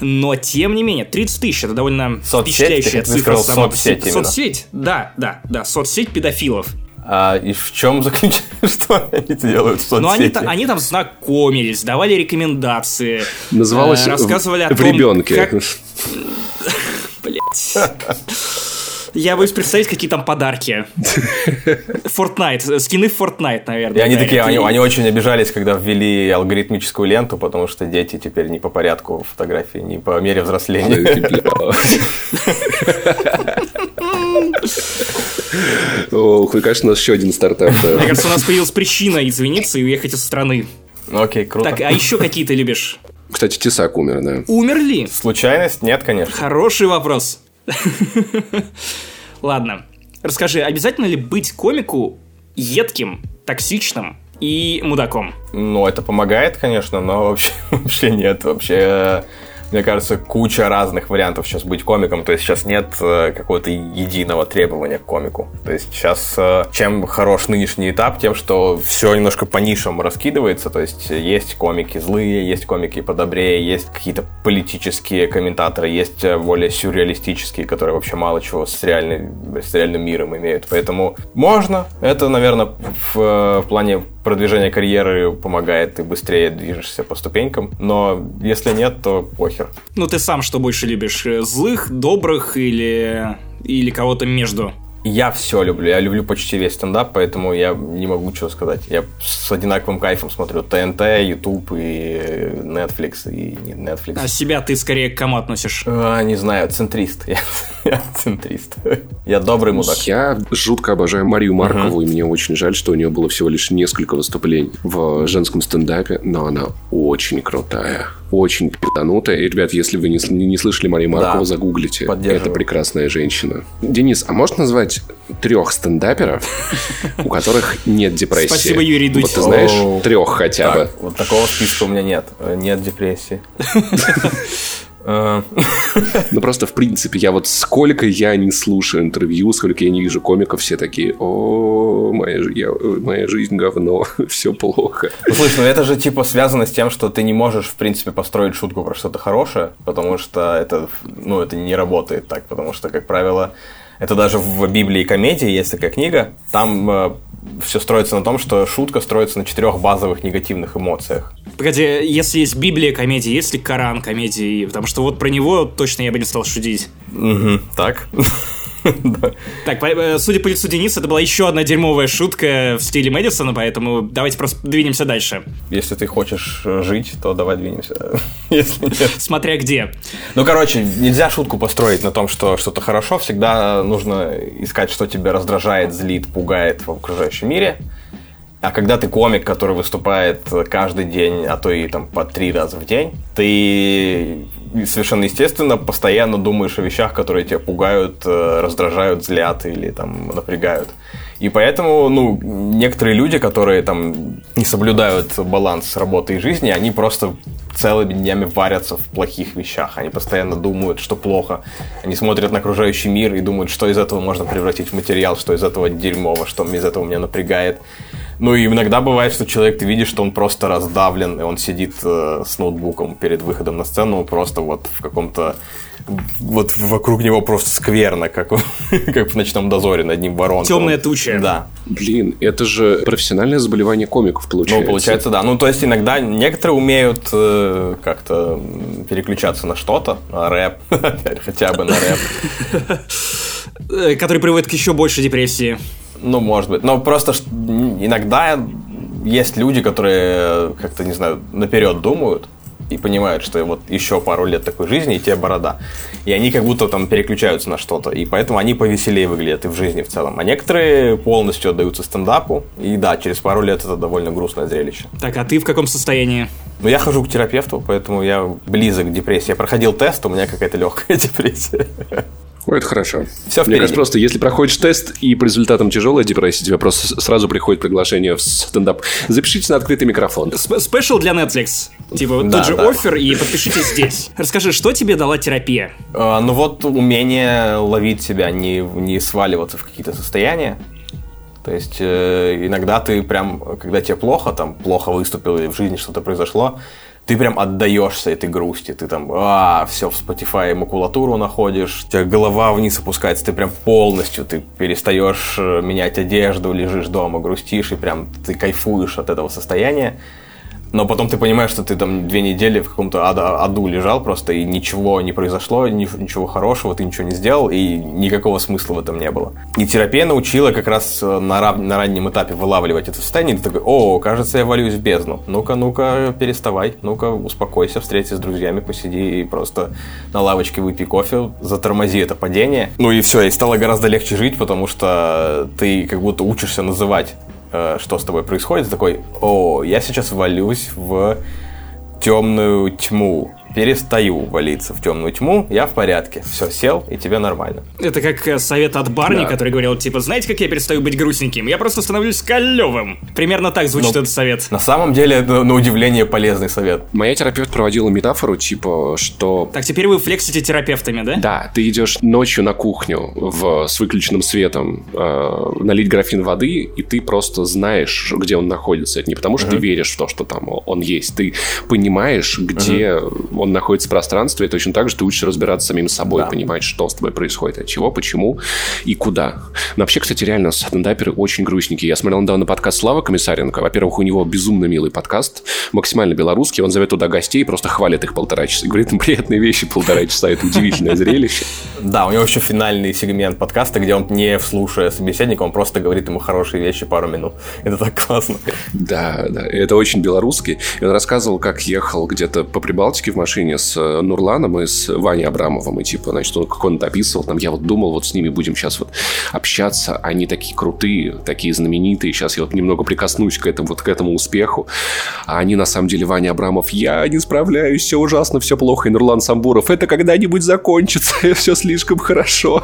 но, тем не менее, 30 тысяч это довольно соцсеть, впечатляющая цифра. Соцсеть, соцсеть, да, да, да, соцсеть педофилов. А, и в чем заключается, что они делают в соцсети? Ну, они, они там знакомились, давали рекомендации. Называлось э, рассказывали в, о том, в ребенке. Как... Блять. Я боюсь представить, какие там подарки. Fortnite, скины в Fortnite, наверное. И они такие, они, они очень обижались, когда ввели алгоритмическую ленту, потому что дети теперь не по порядку фотографии, не по мере взросления. Ох, и, конечно, у нас еще один стартап. Мне кажется, у нас появилась причина извиниться и уехать из страны. Окей, круто. Так, а еще какие ты любишь? Кстати, Тесак умер, да. Умерли? Случайность? Нет, конечно. Хороший вопрос. Ладно. Расскажи, обязательно ли быть комику едким, токсичным и мудаком? Ну, это помогает, конечно, но вообще, вообще нет. Вообще мне кажется, куча разных вариантов сейчас быть комиком. То есть сейчас нет э, какого-то единого требования к комику. То есть сейчас э, чем хорош нынешний этап, тем, что все немножко по нишам раскидывается. То есть есть комики злые, есть комики подобрее, есть какие-то политические комментаторы, есть э, более сюрреалистические, которые вообще мало чего с, реальной, с реальным миром имеют. Поэтому можно. Это, наверное, в, в плане продвижения карьеры помогает, ты быстрее движешься по ступенькам. Но если нет, то похер. Ну, ты сам что больше любишь? Злых, добрых или, или кого-то между? Я все люблю. Я люблю почти весь стендап, поэтому я не могу ничего сказать. Я с одинаковым кайфом смотрю ТНТ, YouTube и Netflix и Netflix. А себя ты скорее к кому относишь? А, не знаю, центрист. Я, я центрист. Я добрый мудак. Я жутко обожаю Марию Маркову, uh-huh. и мне очень жаль, что у нее было всего лишь несколько выступлений в женском стендапе, но она очень крутая очень пизданутая. И, ребят, если вы не, не слышали Марию Маркову, да. загуглите. Это прекрасная женщина. Денис, а можешь назвать трех стендаперов, у которых нет депрессии? Спасибо, Юрий Дудь. Вот ты знаешь, трех хотя бы. Вот такого списка у меня нет. Нет депрессии. А. Ну, просто, в принципе, я вот сколько я не слушаю интервью, сколько я не вижу комиков, все такие, о, моя, я, моя жизнь говно, все плохо. Ну, слушай, ну это же, типа, связано с тем, что ты не можешь, в принципе, построить шутку про что-то хорошее, потому что это, ну, это не работает так, потому что, как правило, это даже в Библии комедии есть такая книга, там э, все строится на том, что шутка строится на четырех базовых негативных эмоциях. Погоди, если есть Библия комедии, есть ли Коран комедии? Потому что вот про него точно я бы не стал шутить. Угу, так. Так, э, судя по лицу Дениса, это была еще одна дерьмовая шутка в стиле Мэдисона, поэтому давайте просто двинемся дальше. Если ты хочешь жить, то давай двинемся. Смотря где. Ну, короче, нельзя шутку построить на том, что что-то хорошо. Всегда нужно искать, что тебя раздражает, злит, пугает в окружающем мире. А когда ты комик, который выступает каждый день, а то и там по три раза в день, ты совершенно естественно постоянно думаешь о вещах, которые тебя пугают, э, раздражают, злят или там напрягают. И поэтому, ну, некоторые люди, которые там не соблюдают баланс работы и жизни, они просто целыми днями варятся в плохих вещах. Они постоянно думают, что плохо. Они смотрят на окружающий мир и думают, что из этого можно превратить в материал, что из этого дерьмово, что из этого меня напрягает. Ну и иногда бывает, что человек, ты видишь, что он просто раздавлен, и он сидит э, с ноутбуком перед выходом на сцену, просто вот в каком-то вот вокруг него просто скверно, как, как в ночном дозоре над ним ворон. Темная туча. Да. Блин, это же профессиональное заболевание комиков, получается. Ну, получается, да. Ну, то есть иногда некоторые умеют э, как-то переключаться на что-то, на рэп, хотя бы на рэп. Э, который приводит к еще большей депрессии. Ну, может быть. Но просто иногда есть люди, которые как-то, не знаю, наперед думают и понимают, что вот еще пару лет такой жизни, и тебе борода. И они как будто там переключаются на что-то. И поэтому они повеселее выглядят и в жизни в целом. А некоторые полностью отдаются стендапу. И да, через пару лет это довольно грустное зрелище. Так, а ты в каком состоянии? Ну, я хожу к терапевту, поэтому я близок к депрессии. Я проходил тест, у меня какая-то легкая депрессия. Ой, это хорошо. Все Мне кажется, просто если проходишь тест и по результатам тяжелая депрессия, тебе просто сразу приходит приглашение в стендап. Запишитесь на открытый микрофон. Спешл для Netflix. Типа да, тот же да. офер и подпишитесь здесь. Расскажи, что тебе дала терапия? А, ну вот умение ловить себя, не, не сваливаться в какие-то состояния. То есть э, иногда ты прям, когда тебе плохо, там плохо выступил или в жизни что-то произошло, ты прям отдаешься этой грусти, ты там, а, все, в Spotify макулатуру находишь, у тебя голова вниз опускается, ты прям полностью, ты перестаешь э, менять одежду, лежишь дома, грустишь, и прям ты кайфуешь от этого состояния. Но потом ты понимаешь, что ты там две недели в каком-то аду, аду лежал просто, и ничего не произошло, ничего хорошего, ты ничего не сделал, и никакого смысла в этом не было. И терапия научила как раз э, на, рав... на раннем этапе вылавливать это состояние, и ты такой, о, кажется, я валюсь в бездну. Ну-ка, ну-ка, переставай, ну-ка, успокойся, встретись с друзьями, посиди и просто на лавочке выпей кофе, затормози это падение. Ну и все, и стало гораздо легче жить, потому что ты как будто учишься называть что с тобой происходит, такой, о, я сейчас валюсь в темную тьму перестаю валиться в темную тьму, я в порядке. Все, сел, и тебе нормально. Это как э, совет от Барни, да. который говорил, типа, знаете, как я перестаю быть грустненьким? Я просто становлюсь калевым. Примерно так звучит Но, этот совет. На самом деле, это, на удивление, полезный совет. Моя терапевт проводила метафору, типа, что... Так, теперь вы флексите терапевтами, да? Да, ты идешь ночью на кухню в, с выключенным светом, э, налить графин воды, и ты просто знаешь, где он находится. Это не потому, что uh-huh. ты веришь в то, что там он есть. Ты понимаешь, где uh-huh. он находится в пространстве, и точно так же ты учишься разбираться самим собой, да. понимать, что с тобой происходит, от чего, почему и куда. Но вообще, кстати, реально, стендаперы очень грустненькие. Я смотрел недавно подкаст Слава Комиссаренко. Во-первых, у него безумно милый подкаст, максимально белорусский. Он зовет туда гостей и просто хвалит их полтора часа. И говорит им приятные вещи полтора часа. Это удивительное зрелище. Да, у него еще финальный сегмент подкаста, где он не вслушая собеседника, он просто говорит ему хорошие вещи пару минут. Это так классно. Да, да. Это очень белорусский. И он рассказывал, как ехал где-то по Прибалтике в машине машине с э, Нурланом и с Ваней Абрамовым. И типа, значит, он, как он это описывал, там, я вот думал, вот с ними будем сейчас вот общаться. Они такие крутые, такие знаменитые. Сейчас я вот немного прикоснусь к этому, вот к этому успеху. А они, на самом деле, Ваня Абрамов, я не справляюсь, все ужасно, все плохо. И Нурлан Самбуров, это когда-нибудь закончится, все слишком хорошо.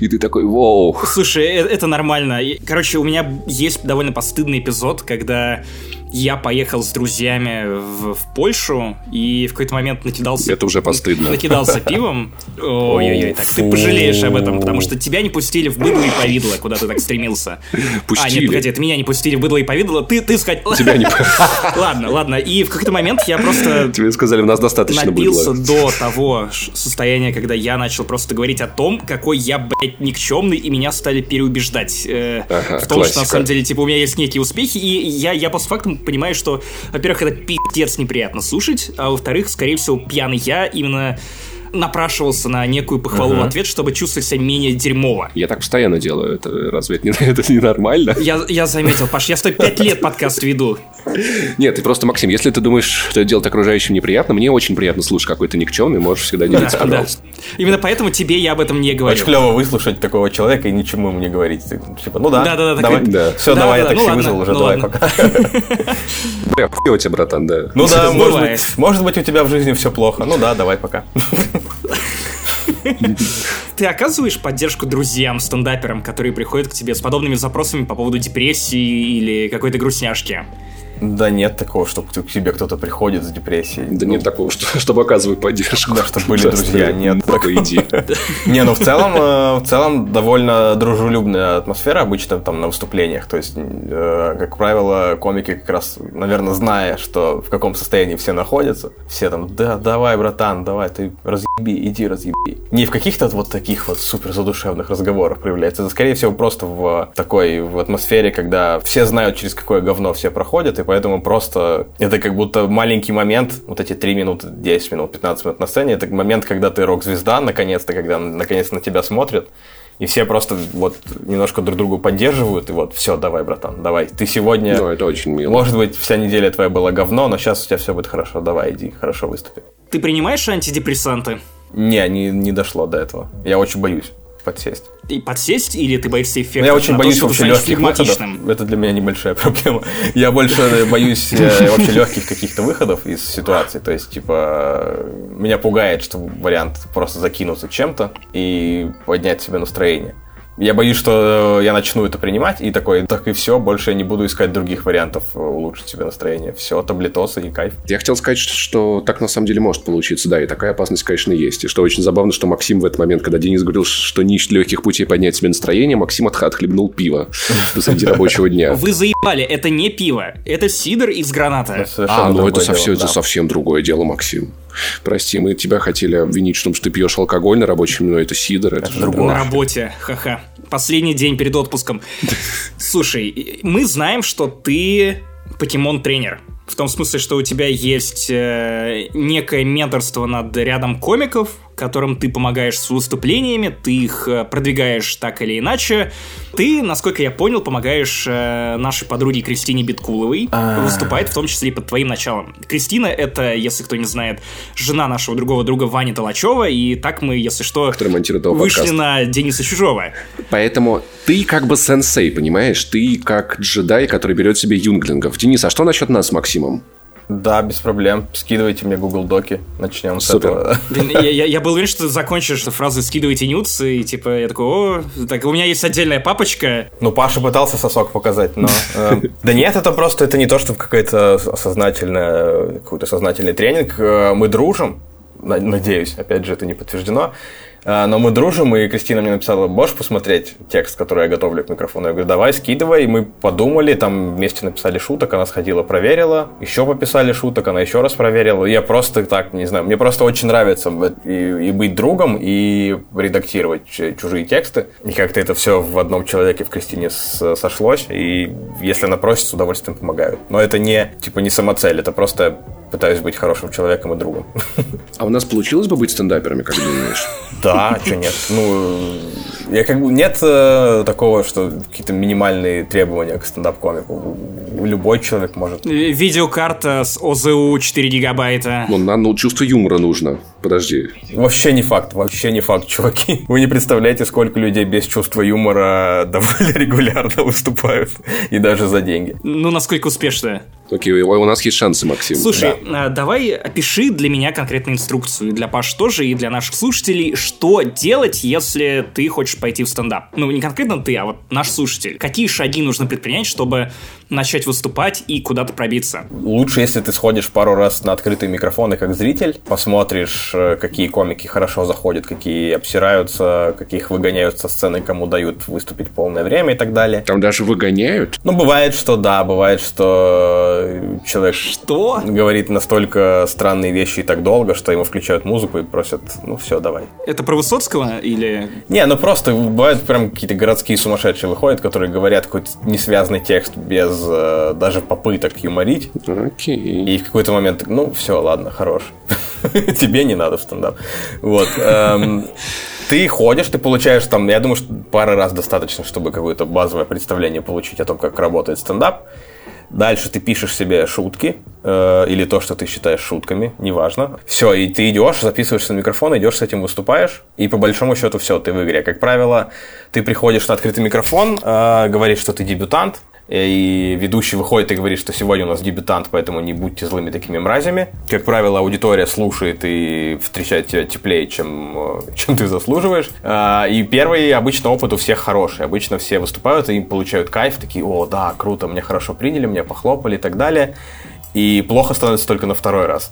И ты такой, вау. Слушай, э, это нормально. Короче, у меня есть довольно постыдный эпизод, когда я поехал с друзьями в, в Польшу и в какой-то момент накидался... Это уже постыдно. Накидался пивом. Ой-ой-ой, так ты пожалеешь об этом, потому что тебя не пустили в быдло и повидло, куда ты так стремился. Пустили. А, нет, погоди, это меня не пустили в быдло и повидло, ты, ты сказать... Тебя не Ладно, ладно, и в какой-то момент я просто... Тебе сказали, у нас достаточно Напился до того состояния, когда я начал просто говорить о том, какой я, блядь, никчемный, и меня стали переубеждать э, в том, что на самом деле, типа, у меня есть некие успехи, и я, я постфактум понимаю, что, во-первых, это пиздец неприятно слушать, а во-вторых, скорее всего, пьяный я именно напрашивался на некую похвалу uh-huh. в ответ, чтобы чувствовать себя менее дерьмово. Я так постоянно делаю. Это разве это, не, это не нормально? Я, я заметил, Паш, я 105 лет подкаст веду. Нет, ты просто, Максим, если ты думаешь, что это делать окружающим неприятно, мне очень приятно слушать какой то никчемный, можешь всегда делиться, да, пожалуйста. Да. Именно поэтому тебе я об этом не говорю. Очень клево выслушать такого человека и ничему ему не говорить. Типа, ну да, да, да, да давай. Да. Все, да, давай, да, я такси ну, вызвал уже, ну, давай, ладно. пока. Бля, хуй у тебя, братан, да. Ну да, может быть, может быть, у тебя в жизни все плохо. Ну да, давай, пока. Ты оказываешь поддержку друзьям, стендаперам, которые приходят к тебе с подобными запросами по поводу депрессии или какой-то грустняшки? Да нет такого, чтобы к тебе кто-то приходит с депрессией. Да ну, нет такого, что, чтобы оказывать поддержку. Да, чтобы были друзья, нет. Такой иди. Не, ну в целом, э, в целом довольно дружелюбная атмосфера обычно там на выступлениях. То есть, э, как правило, комики как раз, наверное, зная, что в каком состоянии все находятся, все там, да, давай, братан, давай, ты разъеби, иди разъеби. Не в каких-то вот таких вот супер задушевных разговорах проявляется. Это, скорее всего, просто в такой в атмосфере, когда все знают, через какое говно все проходят, и поэтому просто это как будто маленький момент, вот эти 3 минуты, 10 минут, 15 минут на сцене, это момент, когда ты рок-звезда, наконец-то, когда наконец на тебя смотрят, и все просто вот немножко друг другу поддерживают, и вот, все, давай, братан, давай. Ты сегодня... Ну, это очень мило. Может быть, вся неделя твоя была говно, но сейчас у тебя все будет хорошо, давай, иди, хорошо выступи. Ты принимаешь антидепрессанты? Не, не, не дошло до этого. Я очень боюсь подсесть. И подсесть, или ты боишься эффекта? Я очень боюсь то, вообще легких выходов. Это для меня небольшая проблема. Я больше боюсь э, вообще легких каких-то выходов из ситуации. То есть, типа, меня пугает, что вариант просто закинуться чем-то и поднять себе настроение. Я боюсь, что я начну это принимать, и такой, так и все, больше я не буду искать других вариантов улучшить себе настроение. Все, таблетосы и кайф. Я хотел сказать, что так на самом деле может получиться, да, и такая опасность, конечно, есть. И что очень забавно, что Максим в этот момент, когда Денис говорил, что не ищет легких путей поднять себе настроение, Максим отхлебнул пиво посреди рабочего дня. Вы заебали, это не пиво, это сидр из граната. А, ну это совсем другое дело, Максим. Прости, мы тебя хотели обвинить в том, что ты пьешь алкоголь на рабочем, но это сидр. Это, это другое. На работе, ха-ха. Последний день перед отпуском. Слушай, мы знаем, что ты покемон-тренер. В том смысле, что у тебя есть э, некое менторство над рядом комиков, которым ты помогаешь с выступлениями, ты их э, продвигаешь так или иначе. Ты, насколько я понял, помогаешь э, нашей подруге Кристине Биткуловой А. выступать, в том числе и под твоим началом. Кристина — это, если кто не знает, жена нашего другого друга Вани Толачева, и так мы, если что, вышли подкаст. на Дениса Чужого. Поэтому ты как бы сенсей, понимаешь? Ты как джедай, который берет себе юнглингов. Денис, а что насчет нас с Максимом? Да, без проблем. Скидывайте мне Google Доки. Начнем с Супер. этого. Блин, Я, я- я был уверен, что ты закончишь фразу «скидывайте нюц», и типа я такой, о, так у меня есть отдельная папочка, Ну, Паша пытался сосок показать, но... э, Да нет, это просто, это не то, что какая-то сознательная, какой-то сознательный тренинг. Э, Мы дружим, на- надеюсь, опять же, это не подтверждено. Э, Но мы дружим, и Кристина мне написала, можешь посмотреть текст, который я готовлю к микрофону? Я говорю, давай, скидывай. И мы подумали, там вместе написали шуток, она сходила, проверила. Еще пописали шуток, она еще раз проверила. Я просто так, не знаю, мне просто очень нравится и, и быть другом, и редактировать чужие тексты. И как-то это все в одном человеке, в Кристине, сошлось. И если она просит, с удовольствием помогают. Но это не, типа, не самоцель, это просто пытаюсь быть хорошим человеком и другом. А у нас получилось бы быть стендаперами, как думаешь? Да, что нет? Ну, я как бы нет э, такого, что какие-то минимальные требования к стендап-комику. Любой человек может. Э, видеокарта с ОЗУ 4 гигабайта. Ну, нам ну, чувство юмора нужно. Подожди. Вообще не факт, вообще не факт, чуваки. Вы не представляете, сколько людей без чувства юмора довольно регулярно выступают. И даже за деньги. Ну, насколько успешно. Окей, у у нас есть шансы, Максим. Слушай, а, давай опиши для меня конкретную инструкцию, для Паш тоже, и для наших слушателей, что делать, если ты хочешь пойти в стендап. Ну, не конкретно ты, а вот наш слушатель. Какие шаги нужно предпринять, чтобы начать выступать и куда-то пробиться? Лучше, если ты сходишь пару раз на открытые микрофоны как зритель, посмотришь, э, какие комики хорошо заходят, какие обсираются, каких выгоняют со сцены, кому дают выступить полное время и так далее. Там даже выгоняют. Ну, бывает, что да, бывает, что человек Что? говорит настолько странные вещи и так долго, что ему включают музыку и просят, ну все, давай. Это про Высоцкого или... Не, ну просто бывают прям какие-то городские сумасшедшие выходят, которые говорят какой-то несвязный текст без э, даже попыток юморить. Окей. И в какой-то момент, ну, все, ладно, хорош. Тебе не надо в стендап. Вот. эм, Ты ходишь, ты получаешь там, я думаю, что пары раз достаточно, чтобы какое-то базовое представление получить о том, как работает стендап. Дальше ты пишешь себе шутки э, или то, что ты считаешь шутками, неважно. Все, и ты идешь, записываешься на микрофон, идешь с этим выступаешь, и по большому счету все, ты в игре. Как правило, ты приходишь на открытый микрофон, э, говоришь, что ты дебютант, и ведущий выходит и говорит, что сегодня у нас дебютант, поэтому не будьте злыми такими мразями. Как правило, аудитория слушает и встречает тебя теплее, чем, э, чем ты заслуживаешь. А, И первый обычно опыт у всех хороший. Обычно все выступают и получают кайф, такие, о, да, круто, мне хорошо приняли, меня похлопали и так далее. И плохо становится только на второй раз.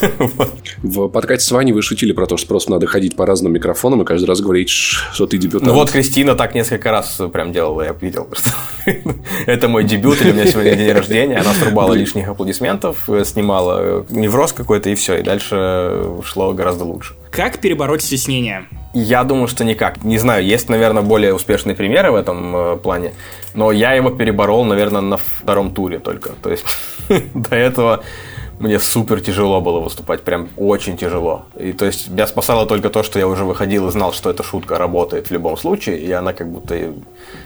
В подкасте с Ваней вы шутили про то, что просто надо ходить по разным микрофонам и каждый раз говорить, что ты дебютант. Ну вот Кристина так несколько раз прям делала, я видел просто. Это мой дебют, или у меня сегодня день рождения. Она срубала лишних аплодисментов, снимала невроз какой-то, и все. И дальше шло гораздо лучше. Как перебороть стеснение? Я думаю, что никак. Не знаю, есть, наверное, более успешные примеры в этом э, плане, но я его переборол, наверное, на втором туре только. То есть до этого мне супер тяжело было выступать, прям очень тяжело. И то есть меня спасало только то, что я уже выходил и знал, что эта шутка работает в любом случае, и она как будто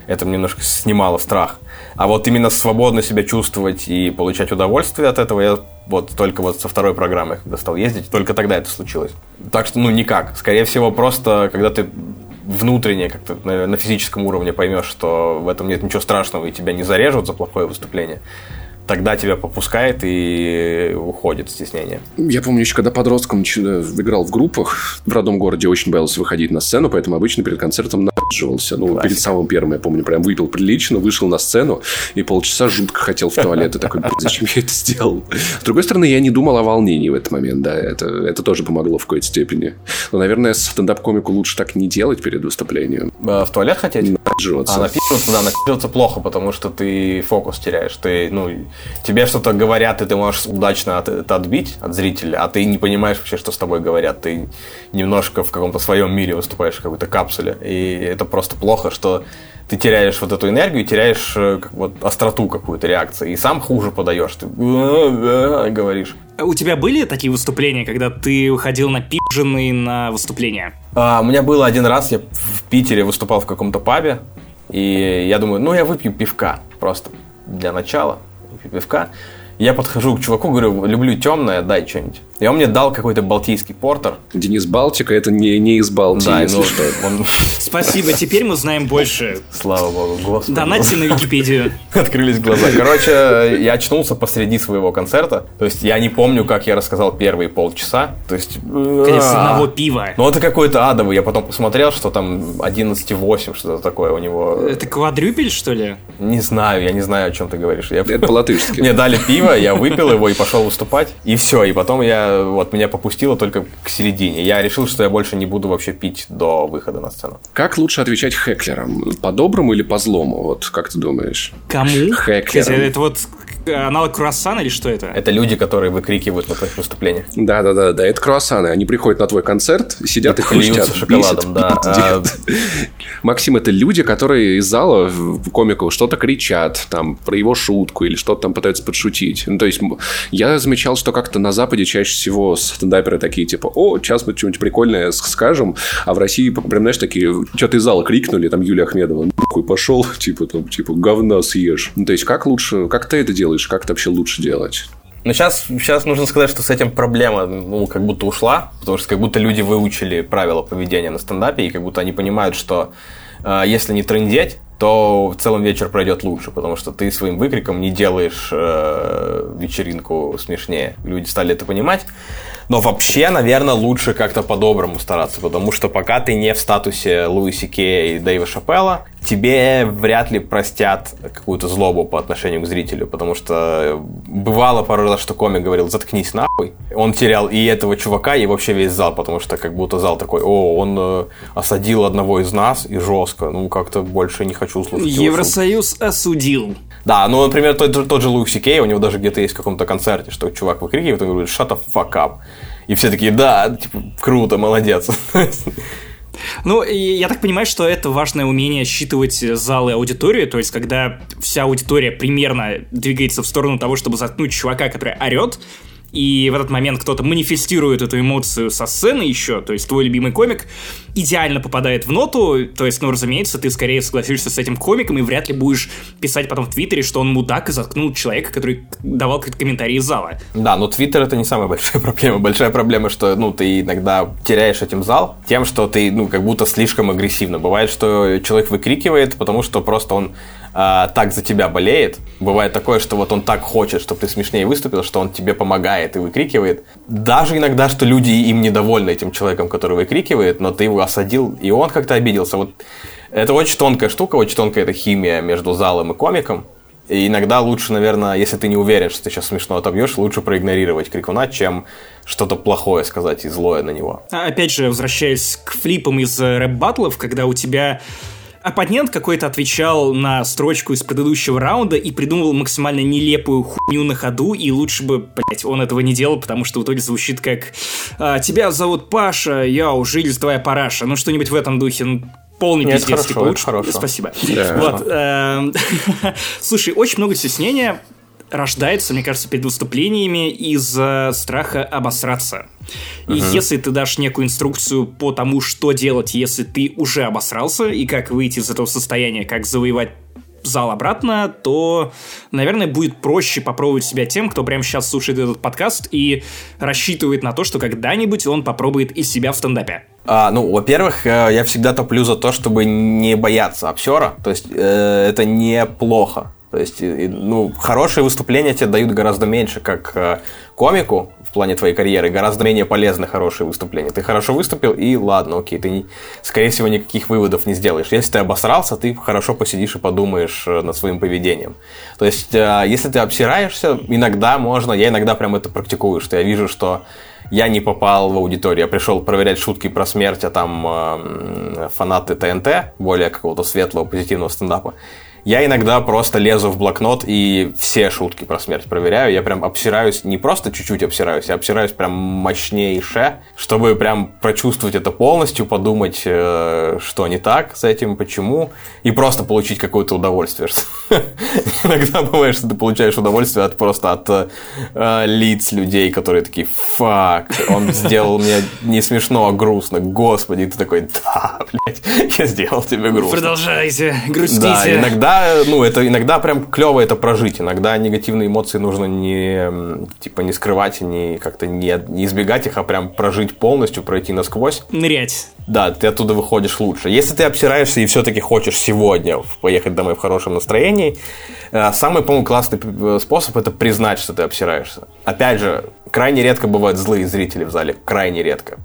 это немножко снимала страх. А вот именно свободно себя чувствовать и получать удовольствие от этого я вот только вот со второй программы, когда стал ездить, только тогда это случилось. Так что, ну, никак. Скорее всего, просто когда ты внутренне как-то на, на физическом уровне поймешь, что в этом нет ничего страшного и тебя не зарежут за плохое выступление, тогда тебя попускает и уходит стеснение. Я помню, еще когда подростком нач- играл в группах, в родном городе очень боялся выходить на сцену, поэтому обычно перед концертом надживался. Ну, перед самым первым, я помню, прям выпил прилично, вышел на сцену и полчаса жутко хотел в туалет. И такой, «Блин, зачем я это сделал? С другой стороны, я не думал о волнении в этот момент, да, это, это тоже помогло в какой-то степени. Но, наверное, стендап-комику лучше так не делать перед выступлением. А, В туалет хотеть? Надживаться. А написываться, да, написываться плохо, потому что ты фокус теряешь. Ты, ну, тебе что-то говорят, и ты можешь удачно от- это отбить от зрителя, а ты не понимаешь вообще, что с тобой говорят. Ты немножко в каком-то своем мире выступаешь в какой-то капсуле. И это просто плохо, что ты теряешь вот эту энергию, теряешь э, как, вот, остроту какую-то реакции, и сам хуже подаешь, ты говоришь. А у тебя были такие выступления, когда ты уходил на пижены на выступления? А, у меня было один раз, я в Питере выступал в каком-то пабе, и я думаю, ну я выпью пивка просто для начала, выпью пивка. Я подхожу к чуваку, говорю, люблю темное, дай что-нибудь. И он мне дал какой-то балтийский портер. Денис Балтика, это не, не из Балтии, да, если ну, что. Он... Спасибо, теперь мы знаем больше. Слава богу, господи. Донатьте на Википедию. Открылись глаза. Короче, я очнулся посреди своего концерта. То есть я не помню, как я рассказал первые полчаса. То есть... Конечно, с одного пива. Ну, это какой-то адовый. Я потом посмотрел, что там 11,8, что-то такое у него. Это квадрюпель, что ли? Не знаю, я не знаю, о чем ты говоришь. Это по-латышски. Мне дали пиво, я выпил его и пошел выступать. И все. И потом я вот меня попустило только к середине. Я решил, что я больше не буду вообще пить до выхода на сцену. Как лучше отвечать хеклерам? По-доброму или по-злому? Вот как ты думаешь? Кому? Хеклерам. Это вот аналог круассана или что это? Это люди, которые выкрикивают на твоих выступлениях. Да, да, да, да, это круассаны. Они приходят на твой концерт, сидят и, и хрустят. шоколадом, да. А... Максим, это люди, которые из зала комику что-то кричат, там, про его шутку или что-то там пытаются подшутить. Ну, то есть, я замечал, что как-то на Западе чаще всего стендаперы такие, типа, о, сейчас мы что-нибудь прикольное скажем, а в России, прям, знаешь, такие, что-то из зала крикнули, там, Юлия Ахмедова, нахуй пошел, типа, там, типа, говна съешь. Ну, то есть, как лучше, как ты это делаешь, как это вообще лучше делать? Но сейчас, сейчас нужно сказать, что с этим проблема, ну, как будто ушла, потому что как будто люди выучили правила поведения на стендапе, и как будто они понимают, что э, если не трындеть, то в целом вечер пройдет лучше, потому что ты своим выкриком не делаешь э, вечеринку смешнее. Люди стали это понимать. Но вообще, наверное, лучше как-то по-доброму стараться, потому что пока ты не в статусе Луиси Кея и Дэйва Шапелла, тебе вряд ли простят какую-то злобу по отношению к зрителю, потому что бывало пару раз, что комик говорил «заткнись нахуй». Он терял и этого чувака, и вообще весь зал, потому что как будто зал такой «о, он э, осадил одного из нас и жестко, ну как-то больше не хочу слушать Евросоюз осудил. Да, ну, например, тот, тот же Луик Сикей, у него даже где-то есть в каком-то концерте, что чувак выкрикивает, он говорит «shut the fuck up». И все такие «да, типа, круто, молодец». Ну, я так понимаю, что это важное умение считывать залы аудитории, то есть когда вся аудитория примерно двигается в сторону того, чтобы заткнуть чувака, который орет, и в этот момент кто-то манифестирует эту эмоцию со сцены еще, то есть твой любимый комик идеально попадает в ноту, то есть, ну, разумеется, ты скорее согласишься с этим комиком и вряд ли будешь писать потом в Твиттере, что он мудак и заткнул человека, который давал какие-то комментарии из зала. Да, но Твиттер это не самая большая проблема. Большая проблема, что, ну, ты иногда теряешь этим зал тем, что ты, ну, как будто слишком агрессивно. Бывает, что человек выкрикивает, потому что просто он а, так за тебя болеет. Бывает такое, что вот он так хочет, чтобы ты смешнее выступил, что он тебе помогает и выкрикивает. Даже иногда, что люди им недовольны этим человеком, который выкрикивает, но ты его осадил, и он как-то обиделся. Вот это очень тонкая штука, очень тонкая эта химия между залом и комиком. И иногда лучше, наверное, если ты не уверен, что ты сейчас смешно отобьешь, лучше проигнорировать крикуна, чем что-то плохое сказать и злое на него. А опять же, возвращаясь к флипам из рэп-баттлов, когда у тебя оппонент какой-то отвечал на строчку из предыдущего раунда и придумывал максимально нелепую хуйню на ходу, и лучше бы, блять, он этого не делал, потому что в итоге звучит как «А, «Тебя зовут Паша, я жились твоя параша». Ну, что-нибудь в этом духе. Ну, полный Нет, пиздец, хорошо, типа лучше. Хорошо. Спасибо. Да. Вот, эм, Слушай, очень много стеснения рождается, мне кажется, перед выступлениями из-за страха обосраться. И uh-huh. если ты дашь некую инструкцию по тому, что делать, если ты уже обосрался, и как выйти из этого состояния, как завоевать зал обратно, то, наверное, будет проще попробовать себя тем, кто прямо сейчас слушает этот подкаст и рассчитывает на то, что когда-нибудь он попробует из себя в стендапе. А, ну, во-первых, э, я всегда топлю за то, чтобы не бояться обсера. То есть э, это неплохо. То есть, ну, хорошие выступления тебе дают гораздо меньше, как э, комику в плане твоей карьеры, гораздо менее полезны хорошие выступления. Ты хорошо выступил, и ладно, окей, ты, скорее всего, никаких выводов не сделаешь. Если ты обосрался, ты хорошо посидишь и подумаешь э, над своим поведением. То есть, э, если ты обсираешься, иногда можно, я иногда прям это практикую, что я вижу, что я не попал в аудиторию, я пришел проверять шутки про смерть, а там э, фанаты ТНТ, более какого-то светлого, позитивного стендапа. Я иногда просто лезу в блокнот и все шутки про смерть проверяю. Я прям обсираюсь, не просто чуть-чуть обсираюсь, я обсираюсь прям мощнейше, чтобы прям прочувствовать это полностью, подумать, э, что не так с этим, почему, и просто получить какое-то удовольствие. Иногда бывает, что ты получаешь удовольствие от просто от э, лиц людей, которые такие, фак, он сделал мне не смешно, а грустно, господи, ты такой, да, блядь, я сделал тебе грустно. Продолжайте, грустите. Да, иногда, ну, это иногда прям клево это прожить. Иногда негативные эмоции нужно не, типа, не скрывать не как-то не, не избегать их, а прям прожить полностью, пройти насквозь. Нырять. Да, ты оттуда выходишь лучше. Если ты обсираешься и все-таки хочешь сегодня поехать домой в хорошем настроении, э, самый, по-моему, классный э, способ это признать, что ты обсираешься. Опять же, крайне редко бывают злые зрители в зале, крайне редко.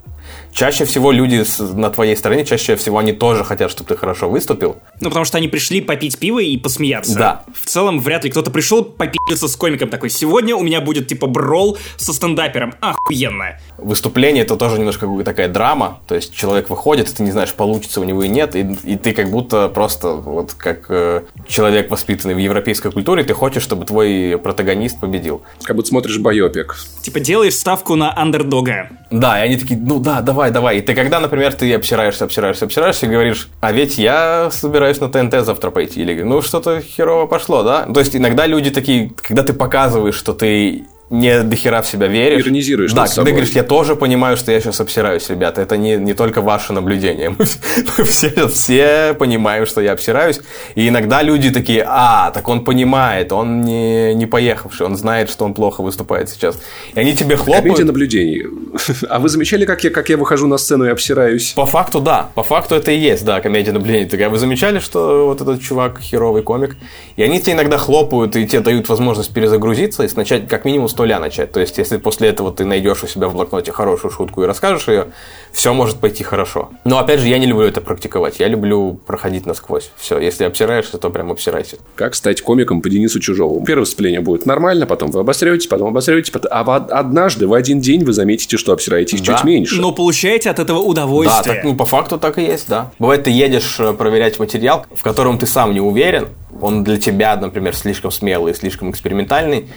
Чаще всего люди на твоей стороне, чаще всего они тоже хотят, чтобы ты хорошо выступил. Ну, потому что они пришли попить пиво и посмеяться. Да. В целом, вряд ли кто-то пришел попиться с комиком такой. Сегодня у меня будет, типа, брол со стендапером. Охуенно. Выступление это тоже немножко такая драма. То есть человек выходит, и ты не знаешь, получится у него и нет. И, и ты как будто просто, вот как э, человек, воспитанный в европейской культуре, ты хочешь, чтобы твой протагонист победил. Как будто смотришь байопик. Типа делаешь ставку на андердога. Да, и они такие, ну да, давай, давай. И ты когда, например, ты обсираешься, обсираешься, обсираешься и говоришь, а ведь я собираюсь на ТНТ завтра пойти. Или, ну что-то херово пошло, да? То есть иногда люди такие, когда ты показываешь, что ты не дохера в себя веришь. Иронизируешь Да, когда говоришь, я тоже понимаю, что я сейчас обсираюсь, ребята. Это не, не только ваше наблюдение. Мы, мы все, все понимаем, что я обсираюсь. И иногда люди такие, а, так он понимает, он не, не поехавший, он знает, что он плохо выступает сейчас. И они тебе Комедия хлопают. наблюдений. А вы замечали, как я, как я выхожу на сцену и обсираюсь? По факту, да. По факту это и есть, да, комедия наблюдений. Так, а вы замечали, что вот этот чувак херовый комик? И они тебе иногда хлопают, и тебе дают возможность перезагрузиться и начать как минимум с нуля начать. То есть, если после этого ты найдешь у себя в блокноте хорошую шутку и расскажешь ее, все может пойти хорошо. Но опять же, я не люблю это практиковать. Я люблю проходить насквозь. Все, если обсираешься, то прям обсирайся. Как стать комиком по Денису Чужову? Первое выступление будет нормально, потом вы обосретесь, потом обосретесь, потом... а однажды в один день вы заметите, что обсираетесь Да. чуть меньше. Но получаете от этого Да, удовольствие. так, ну, по факту так и есть, да. Бывает, ты едешь э, проверять материал, в котором ты сам не уверен, он для тебя, например, слишком смелый, слишком экспериментальный,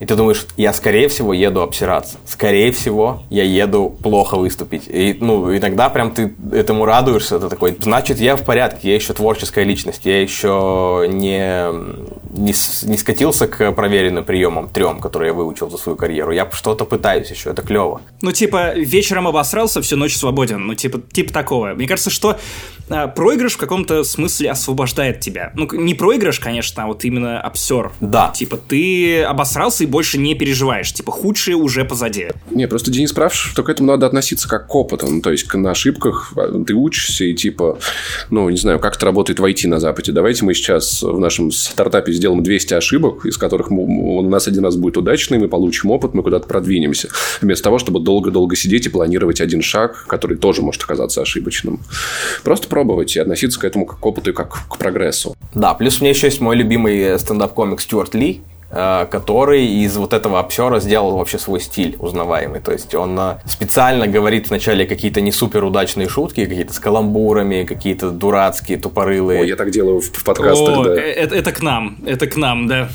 и ты думаешь, я, скорее всего, еду обсираться. Скорее всего, я еду плохо выступить. И, ну, иногда прям ты этому радуешься. Это такой, значит, я в порядке, я еще творческая личность, я еще не, не, не скатился к проверенным приемам, трем, которые я выучил за свою карьеру. Я что-то пытаюсь еще, это клево. Ну, типа, вечером обосрался, всю ночь свободен. Ну, типа, типа такого. Мне кажется, что а, проигрыш в каком-то смысле освобождает тебя. Ну, не проигрыш, конечно, а вот именно обсер. Да. Типа, ты обосрался и больше не переживаешь. Типа, худшее уже позади. Не, просто Денис прав, что к этому надо относиться как к опыту. Ну, то есть, на ошибках а, ты учишься и типа, ну, не знаю, как это работает в IT на Западе. Давайте мы сейчас в нашем стартапе сделаем 200 ошибок, из которых мы- у нас один раз будет удачный, мы получим опыт, мы куда-то продвинемся. Вместо того, чтобы долго-долго сидеть и планировать один шаг, который тоже может оказаться ошибочным. Просто пробовать и относиться к этому как к опыту и как к прогрессу. Да, плюс у меня еще есть мой любимый стендап-комик Стюарт Ли, э, который из вот этого обсера сделал вообще свой стиль узнаваемый. То есть он э, специально говорит вначале какие-то не супер удачные шутки, какие-то с каламбурами, какие-то дурацкие, тупорылые. Ой, я так делаю в, в подкастах, О, да. э- это, это к нам. Это к нам, да.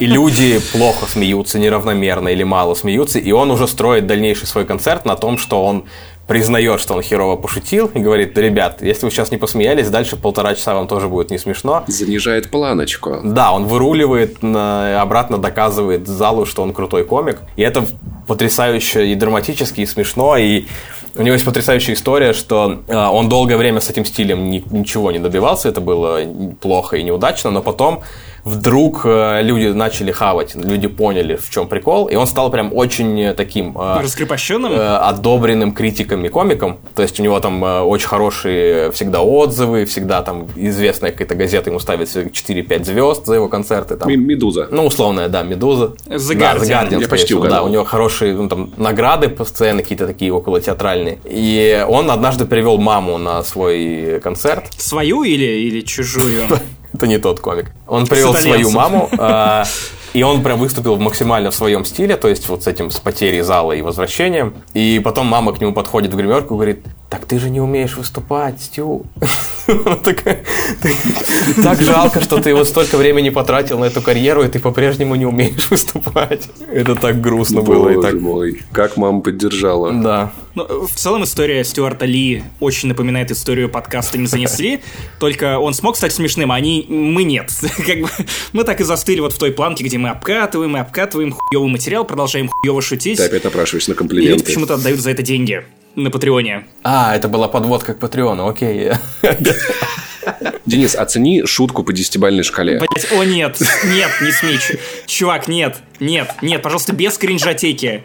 И люди плохо смеются, неравномерно или мало смеются, и он уже строит дальнейший свой концерт на том, что он признает, что он херово пошутил, и говорит, ребят, если вы сейчас не посмеялись, дальше полтора часа вам тоже будет не смешно. Занижает планочку. Да, он выруливает, обратно доказывает залу, что он крутой комик. И это потрясающе и драматически, и смешно. И у него есть потрясающая история, что э, он долгое время с этим стилем ни- ничего не добивался. Это было плохо и неудачно. Но потом вдруг э, люди начали хавать, люди поняли, в чем прикол. И он стал прям очень э, таким... э, Раскрепощенным? одобренным критиками комиком. То есть у него там очень хорошие всегда отзывы, всегда там известная какая-то газета ему ставит 4-5 звезд за его концерты. Там. Медуза. Ну, условная, да, Медуза. The Да, Guardian. The Guardian, Я почти всего, Да, угадал. у него хорошие ну, там, награды постоянно какие-то такие около театральные. И он однажды привел маму на свой концерт. Свою или, или чужую? Это не тот комик. Он привел свою маму, а, и он прям выступил максимально в своем стиле, то есть вот с этим, с потерей зала и возвращением. И потом мама к нему подходит в гримерку и говорит, так ты же не умеешь выступать, Стю. Так жалко, что ты вот столько времени потратил на эту карьеру, и ты по-прежнему не умеешь выступать. Это так грустно было. Боже мой, как мама поддержала. Да. Ну, в целом история Стюарта Ли очень напоминает историю подкаста «Не занесли», только он смог стать смешным, а они, мы нет. Как бы, мы так и застыли вот в той планке, где мы обкатываем и обкатываем хуёвый материал, продолжаем хуёво шутить. Ты опять опрашиваешься на И комплименты. люди почему-то отдают за это деньги на Патреоне. А, это была подводка к Патреону, окей. Денис, оцени шутку по десятибальной шкале. Блять, о нет, нет, не смей. Чувак, нет, нет, нет, пожалуйста, без кринжатеки.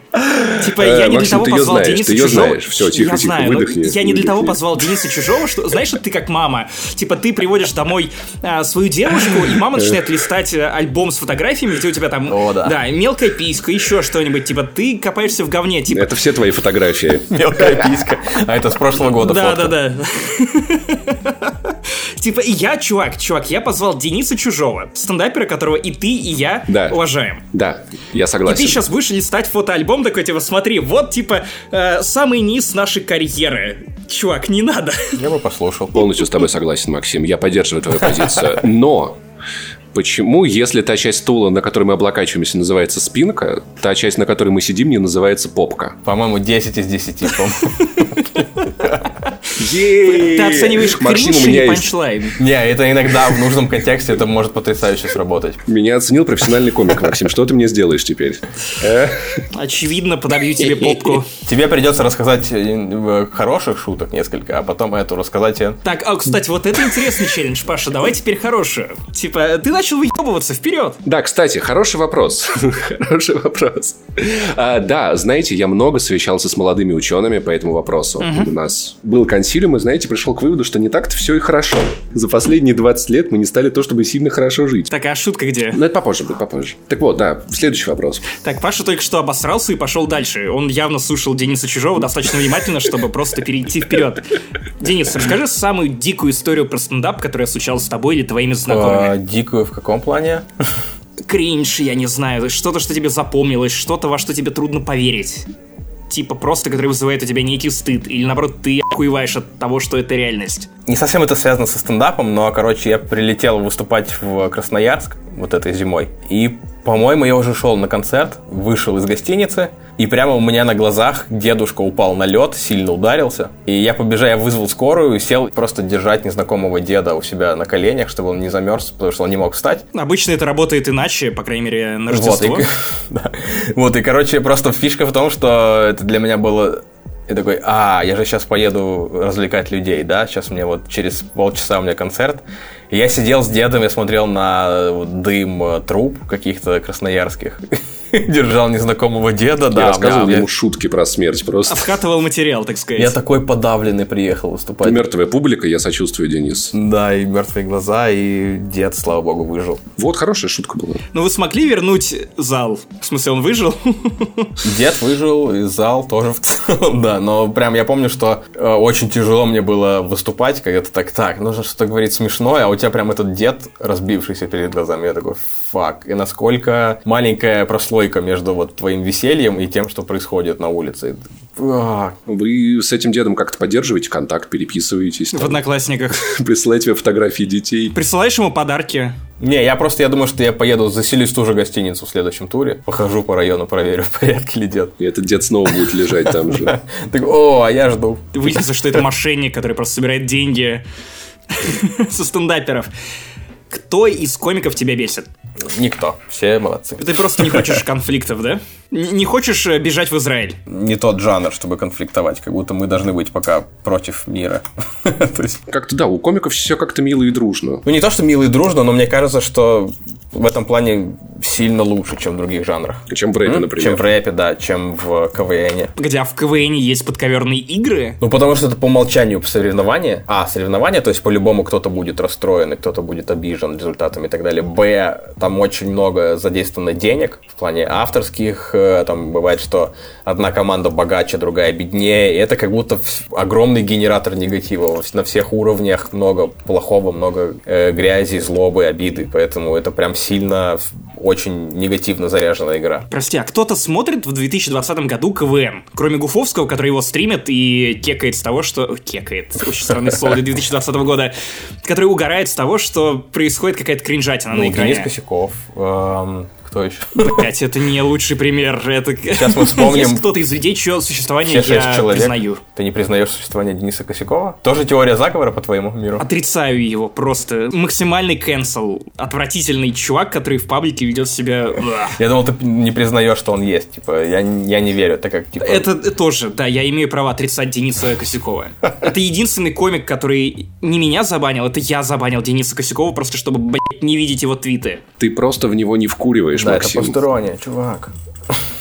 Типа, Э, я не для того позвал Дениса Чужого. знаешь. Всё, тихо, тихо, выдохни, Я не для того позвал Дениса Чужого, что, знаешь, что ты как мама. Типа, ты приводишь домой а, свою девушку, и мама начинает листать э, альбом с фотографиями, где у тебя там, да. мелкая писька, еще что-нибудь. Типа, ты копаешься в говне, типа, Это все твои фотографии. Мелкая писька. А это с прошлого года Да, да, да. Типа, и я, чувак, чувак, я позвал Дениса Чужого, стендапера, которого и ты, и я Да. уважаем. Да, я И согласен. ты сейчас будешь листать фотоальбом такой, типа, смотри, вот, типа, э, самый низ нашей карьеры. Чувак, не надо. Я бы послушал. Полностью с тобой согласен, Максим. Я поддерживаю твою позицию. Но почему, если та часть стула, на которой мы облокачиваемся, называется спинка, та часть, на которой мы сидим, не называется попка? По-моему, 10 из 10. Ты оцениваешь кринж или панчлайн? Не, это иногда в нужном контексте это может потрясающе сработать. Меня оценил профессиональный комик, Максим. Что ты мне сделаешь теперь? Э? Очевидно, подобью тебе попку. Тебе придется рассказать э, хороших шуток несколько, а потом эту рассказать тебе. Так, а, кстати, вот это интересный челлендж, Паша, давай теперь хорошую. Типа, ты начал выебываться, вперед. Да, кстати, хороший вопрос. хороший вопрос. А, да, знаете, я много совещался с молодыми учеными по этому вопросу. У нас был консилиум, и, знаете, пришел к выводу, что не так-то все и хорошо. За последние 20 лет мы не стали то, чтобы сильно хорошо жить. Так, а шутка где? Но это попозже будет, попозже. Так вот, да, следующий вопрос. Так, Паша только что обосрался и пошел дальше. Он явно слушал Дениса Чужого достаточно внимательно, чтобы просто перейти вперед. Денис, расскажи самую дикую историю про стендап, которая случалась с тобой или твоими А, знакомыми. Дикую в каком плане? Кринж, я не знаю, что-то, что тебе запомнилось, что-то, во что тебе трудно поверить. Типа просто, который вызывает у тебя некий стыд, или наоборот, ты охуеваешь от того, что это реальность. Не совсем это связано со стендапом, но, короче, я прилетел выступать в Красноярск вот этой зимой. И, по-моему, я уже шел на концерт, вышел из гостиницы, и прямо у меня на глазах дедушка упал на лед, сильно ударился. И я побежал, я вызвал скорую и сел просто держать незнакомого деда у себя на коленях, чтобы он не замерз, потому что он не мог встать. Обычно это работает иначе, по крайней мере, на Вот, и, Рождество. да. вот, и, короче, просто фишка в том, что это для меня было... Я такой, а, я же сейчас поеду развлекать людей, да, сейчас мне вот через полчаса у меня концерт. Я сидел с дедом, я смотрел на вот дым э, труб каких-то красноярских, держал незнакомого деда, да. я рассказывал ему шутки про смерть просто. Обкатывал материал, так сказать. Я такой подавленный приехал выступать. Мертвая публика, я сочувствую, Денис. Да, и мертвые глаза, и дед, слава богу, выжил. Вот хорошая шутка была. Но вы смогли вернуть зал? В смысле, он выжил? Дед выжил, и зал тоже в целом, да. Но прям я помню, что э, очень тяжело мне было выступать, когда ты так, так, нужно что-то говорить смешное, а у тебя прям этот дед, разбившийся перед глазами, я такой, фак. И насколько маленькая прослойка между вот твоим весельем и тем, что происходит на улице. Вы с этим дедом как-то поддерживаете контакт, переписываетесь? В Одноклассниках. Присылаете тебе фотографии детей? Присылаешь ему подарки? Не, я просто, я думаю, что я поеду, заселюсь в ту же гостиницу в следующем туре, похожу по району, проверю, в порядке ли дед. И этот дед снова будет лежать там же. Так, о, а я жду. Выяснится, что это мошенник, который просто собирает деньги со стендаперов. Кто из комиков тебя бесит? Никто. Все молодцы. Ты просто не хочешь конфликтов, да? Не хочешь э, бежать в Израиль? не тот жанр, чтобы конфликтовать, как будто мы должны быть пока против мира. То есть, Как-то да, у комиков все как-то мило и дружно. ну, не то, что мило и дружно, но мне кажется, что в этом плане сильно лучше, чем в других жанрах. Чем в рэпе, М? например. Чем в рэпе, да, чем в КВН. Где а в КВН есть подковерные игры? Ну, потому что это по умолчанию соревнование. А, соревнование, то есть по-любому кто-то будет расстроен, и кто-то будет обижен результатами и так далее. Б, там очень много задействовано денег в плане авторских. э, Там бывает, что одна команда богаче, другая беднее. И это как будто огромный генератор негатива. На всех уровнях много плохого, много э, грязи, злобы, обиды. Поэтому это прям сильно очень негативно заряженная игра. Прости, а кто-то смотрит в 2020 году КВН? Кроме Гуфовского, который его стримит и кекает с того, что... Кекает, очень странное слово для 2020 года. Который угорает с того, что происходит какая-то кринжатина Ну, на экране. Денис Косяков. Кто еще? Блять, это не лучший пример. Это... Сейчас мы вспомним Есть кто-то из людей, чье существование Все шесть я человек. признаю. Ты не признаешь существование Дениса Косякова? Тоже теория заговора по твоему миру? Отрицаю его просто. Максимальный cancel. Отвратительный чувак, который в паблике ведет себя... Я думал, ты не признаешь, что он есть. Типа, я, я не верю. Это как, типа... Это тоже, да, я имею право отрицать Дениса Косякова. Это единственный комик, который не меня забанил, это я забанил Дениса Косякова, просто чтобы, блядь, не видеть его твиты. Ты просто в него не вкуриваешь, Да, это Максим. постороннее, чувак.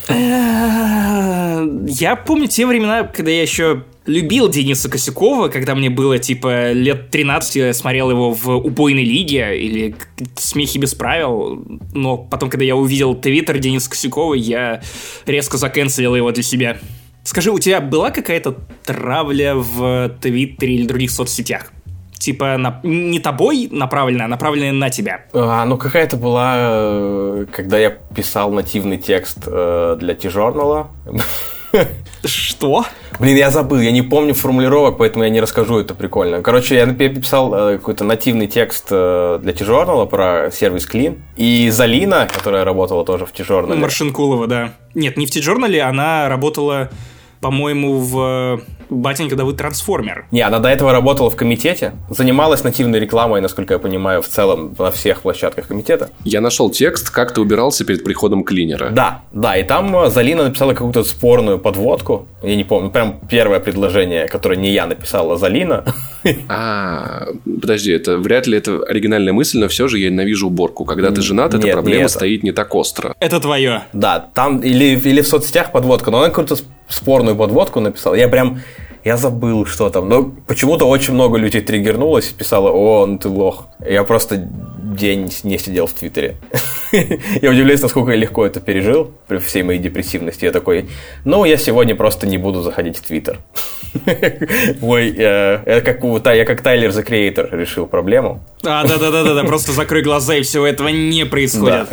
Я помню те времена, когда я еще любил Дениса Косякова, когда мне было, типа, лет 13, я смотрел его в «Убойной лиге» или «Смехи без правил», но потом, когда я увидел твиттер Дениса Косякова, я резко заканцелил его для себя. Скажи, у тебя была какая-то травля в Твиттере или других соцсетях? Типа, на- не тобой направленная, а направленная на тебя. А, ну, какая-то была, э, когда я писал нативный текст э, для T-журнала. Что? Блин, я забыл, я не помню формулировок, поэтому я не расскажу, это прикольно. Короче, я написал э, какой-то нативный текст э, для T-журнала про сервис Clean. И Залина, которая работала тоже в T-журнале. Маршинкулова, да. Нет, не в T-журнале, она работала, по-моему, в «Батенька, да вы трансформер». Не, она до этого работала в комитете, занималась нативной рекламой, насколько я понимаю, в целом на всех площадках комитета. Я нашел текст, как ты убирался перед приходом клинера. Да, да, и там э, Залина написала какую-то спорную подводку. Я не помню, прям первое предложение, которое не я написал, а Залина. А, подожди, это вряд ли это оригинальная мысль, но все же я ненавижу уборку. Когда ты женат, эта проблема стоит не так остро. Это твое. Да, там или, или в соцсетях подводка, но она какую-то сп- спорную подводку написала. Я прям, я забыл, что там. Но почему-то очень много людей триггернулось и писало, о, ну ты лох. Я просто день не сидел в Твиттере. Я удивляюсь, насколько я легко это пережил при всей моей депрессивности. Я такой, ну, я сегодня просто не буду заходить в Твиттер. Ой, это как у я как Тайлер The Creator решил проблему. А, да-да-да-да, просто закрой глаза, и всего этого не происходит.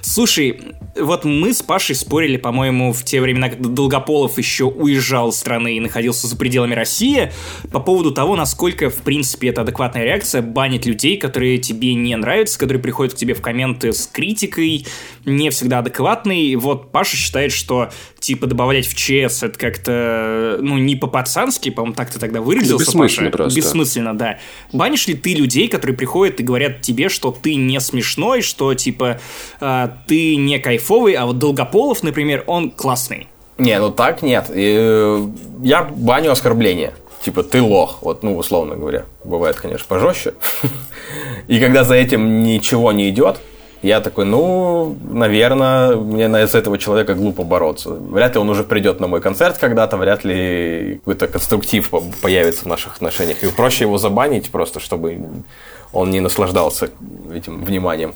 Слушай, вот мы с Пашей спорили, по-моему, в те времена, когда Долгополов еще уезжал из страны и находился за пределами России, по поводу того, насколько, в принципе, это адекватная реакция банить людей, которые тебе не нравятся, которые приходят к тебе в комменты с критикой, не всегда адекватный. Вот Паша считает, что, типа, добавлять в ЧС это как-то, ну, не по-пацански, по-моему, так ты тогда выразился, бессмысленно Паша. просто. Бессмысленно, да. Банишь ли ты людей, которые приходят и говорят тебе, что ты не смешной, что, типа, э, ты не кайфовый, а вот Долгополов, например, он классный. Не, ну так нет. И, э, я баню оскорбления. Типа, ты лох, вот, ну, условно говоря. Бывает, конечно, пожестче. И когда за этим ничего не идет, я такой, ну, наверное, мне на- с этого человека глупо бороться. Вряд ли он уже придет на мой концерт когда-то, вряд ли какой-то конструктив по- появится в наших отношениях. И проще его забанить просто, чтобы он не наслаждался этим вниманием.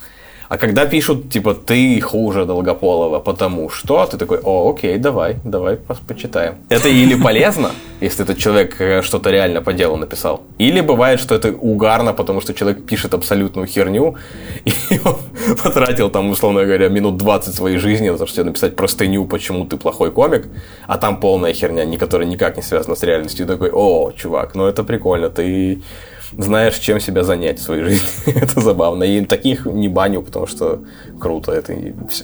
А когда пишут, типа, ты хуже Долгополова, потому что, ты такой, о, окей, давай, давай почитаем. Это или полезно, если этот человек э, что-то реально по делу написал, или бывает, что это угарно, потому что человек пишет абсолютную херню, и он потратил там, условно говоря, минут 20 своей жизни на то, чтобы написать простыню, почему ты плохой комик, а там полная херня, которая никак не связана с реальностью. И такой, о, чувак, ну это прикольно, ты знаешь, чем себя занять в своей жизни. это забавно. И таких не баню, потому что круто, это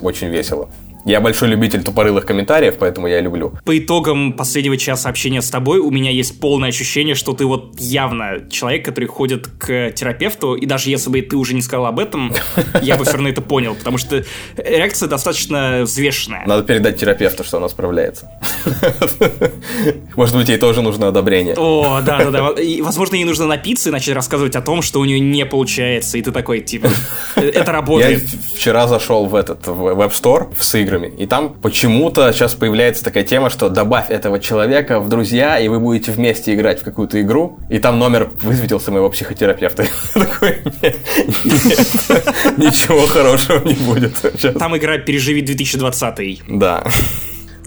очень весело. Я большой любитель тупорылых комментариев, поэтому я люблю. По итогам последнего часа общения с тобой у меня есть полное ощущение, что ты вот явно человек, который ходит к терапевту, и даже если бы ты уже не сказал об этом, я бы все равно это понял, потому что реакция достаточно взвешенная. Надо передать терапевту, что она справляется. Может быть, ей тоже нужно одобрение. О, да, да, да. И, возможно, ей нужно напиться и начать рассказывать о том, что у нее не получается. И ты такой, типа, «Э, это Я работает. в- вчера зашел в этот в Web Store с играми, и там почему-то сейчас появляется такая тема, что добавь этого человека в друзья, и вы будете вместе играть в какую-то игру, и там номер высветился моего психотерапевта. Такой, «Нет, нет, ничего хорошего не будет. Там игра «Переживи 2020». Да.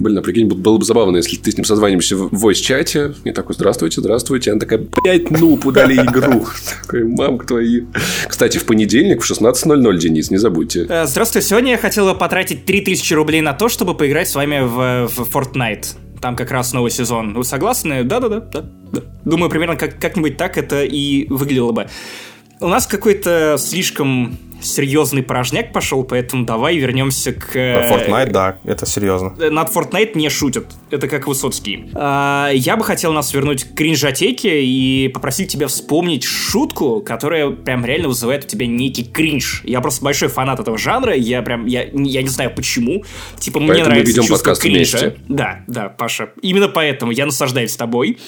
Блин, а прикинь, было бы забавно, если ты с ним созваниваешься в voice-чате, и такой, здравствуйте, здравствуйте. Она такая, блядь, ну, удали игру. Такой, мамка твои. Кстати, в понедельник в 16.00, Денис, не забудьте. Э, Здравствуйте, сегодня я хотел бы потратить 3000 рублей на то, чтобы поиграть с вами в, в Fortnite. Там как раз новый сезон. Вы согласны? Да-да-да. да, да. Думаю, примерно как- как-нибудь так это и выглядело бы. У нас какой-то слишком серьезный порожняк пошел, поэтому давай вернемся к... э, Fortnite, да, это серьезно. Над Fortnite не шутят. Это как Высоцкий. А, я бы хотел нас вернуть к кринжатеке и попросить тебя вспомнить шутку, которая прям реально вызывает у тебя некий кринж. Я просто большой фанат этого жанра, я прям, я, я не знаю почему. Типа, мне Поэтому мы нравится ведем чувство кринжа. вместе. Да, да, Паша. Именно поэтому я наслаждаюсь тобой.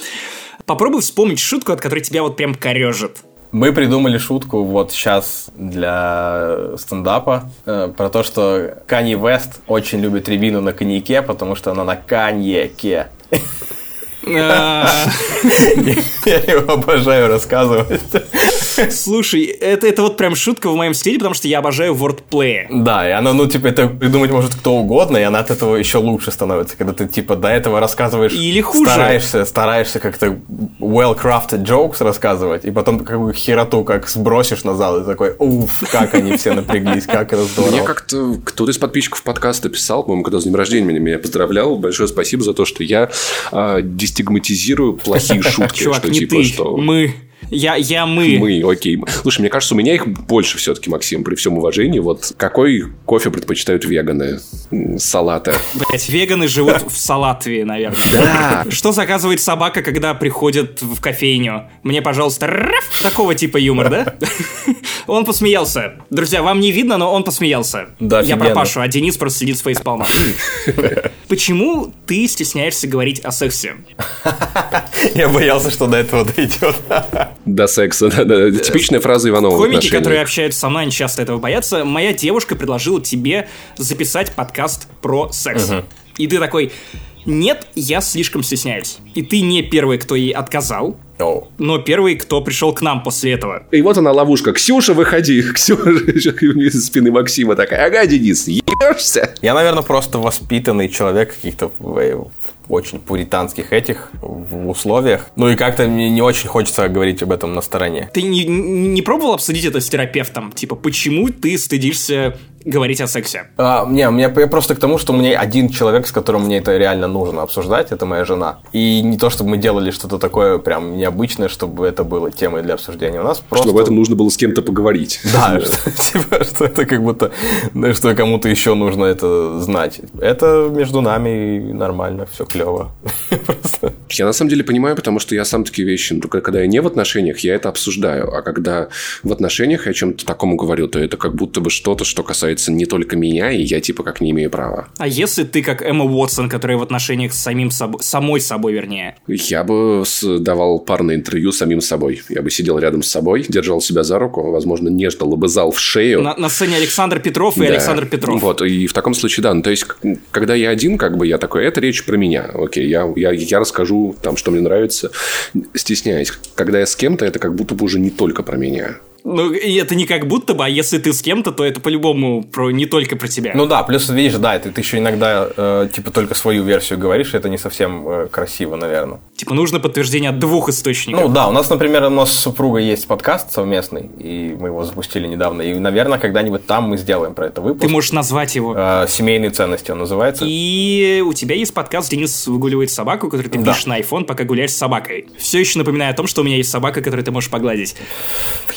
Попробуй вспомнить шутку, от которой тебя вот прям корежит. Мы придумали шутку вот сейчас для стендапа э, про то, что Канье Вест очень любит рябину на коньяке, потому что она на коньяке. Я его обожаю рассказывать. Слушай, это, это вот прям шутка в моем стиле, потому что я обожаю wordplay. Да, и она, ну, типа, это придумать может кто угодно, и она от этого еще лучше становится, когда ты, типа, до этого рассказываешь... Или хуже. Стараешься, стараешься как-то well-crafted jokes рассказывать, и потом какую хероту как сбросишь на зал, и такой, уф, как они все напряглись, как это здорово. Мне как-то кто-то из подписчиков подкаста писал, по-моему, когда с днем рождения меня, меня поздравлял. Большое спасибо за то, что я а, дестигматизирую плохие шутки. Чувак, что не типа, ты, что... мы. Я, я мы. Мы, окей. Слушай, мне кажется, у меня их больше все-таки, Максим, при всем уважении. Вот какой кофе предпочитают веганы? М, Салата. Блять, веганы живут в Салатвии, наверное. Да. Что заказывает собака, когда приходит в кофейню? Мне, пожалуйста, раф, такого типа юмор, да? Он посмеялся. Друзья, вам не видно, но он посмеялся. Да, Я про. Пашу, а Денис просто сидит с фейспалмом. Почему ты стесняешься говорить о сексе? Я боялся, что до этого дойдет. До секса. да, да. Типичная фраза Иванова в Комики, которые общаются со мной, они часто этого боятся. Моя девушка предложила тебе записать подкаст про секс. И ты такой, нет, я слишком стесняюсь. И ты не первый, кто ей отказал, но первый, кто пришел к нам после этого. И вот она ловушка. Ксюша, выходи. Ксюша из спины Максима такая. Ага, Денис, ебешься? Я, наверное, просто воспитанный человек каких-то в очень пуританских этих в условиях. Ну и как-то мне не очень хочется говорить об этом на стороне. Ты не, не пробовал обсудить это с терапевтом? Типа, почему ты стыдишься говорить о сексе? А, не, у меня я просто к тому, что у меня один человек, с которым мне это реально нужно обсуждать, это моя жена. И не то, чтобы мы делали что-то такое прям необычное, чтобы это было темой для обсуждения. У нас просто... Что об этом нужно было с кем-то поговорить. Да, что, типа, что это как будто, что кому-то еще нужно это знать. Это между нами нормально, все клево. Я на самом деле понимаю, потому что я сам такие вещи, ну, только когда я не в отношениях, я это обсуждаю. А когда в отношениях я о чем-то такому говорю, то это как будто бы что-то, что касается не только меня, и я типа как не имею права. А если ты как Эмма Уотсон, которая в отношениях с самим собой, самой собой, вернее, Я бы давал парное интервью с самим собой. Я бы сидел рядом с собой, держал себя за руку, возможно, нежно лобызал в шею. на, на сцене Александр Петров и Да. Александр Петров. Вот, и в таком случае, да. Ну, то есть, когда я один, как бы я такой, это речь про меня. Окей, я, я, я расскажу там, что мне нравится, стесняясь. Когда я с кем-то, это как будто бы уже не только про меня. Ну, и это не как будто бы, а если ты с кем-то, то это по-любому про, не только про тебя. Ну да, плюс, видишь, да, ты, ты еще иногда, э, типа, только свою версию говоришь, и это не совсем э, красиво, наверное. Типа нужно подтверждение от двух источников. Ну да, у нас, например, у нас с супругой есть подкаст совместный, и мы его запустили недавно, и, наверное, когда-нибудь там мы сделаем про это выпуск. ты можешь назвать его. Э, «Семейные ценности» он называется. И у тебя есть подкаст «Денис выгуливает собаку», который ты Да. пишешь на iPhone, пока гуляешь с собакой. Все еще напоминаю о том, что у меня есть собака, которую ты можешь погладить.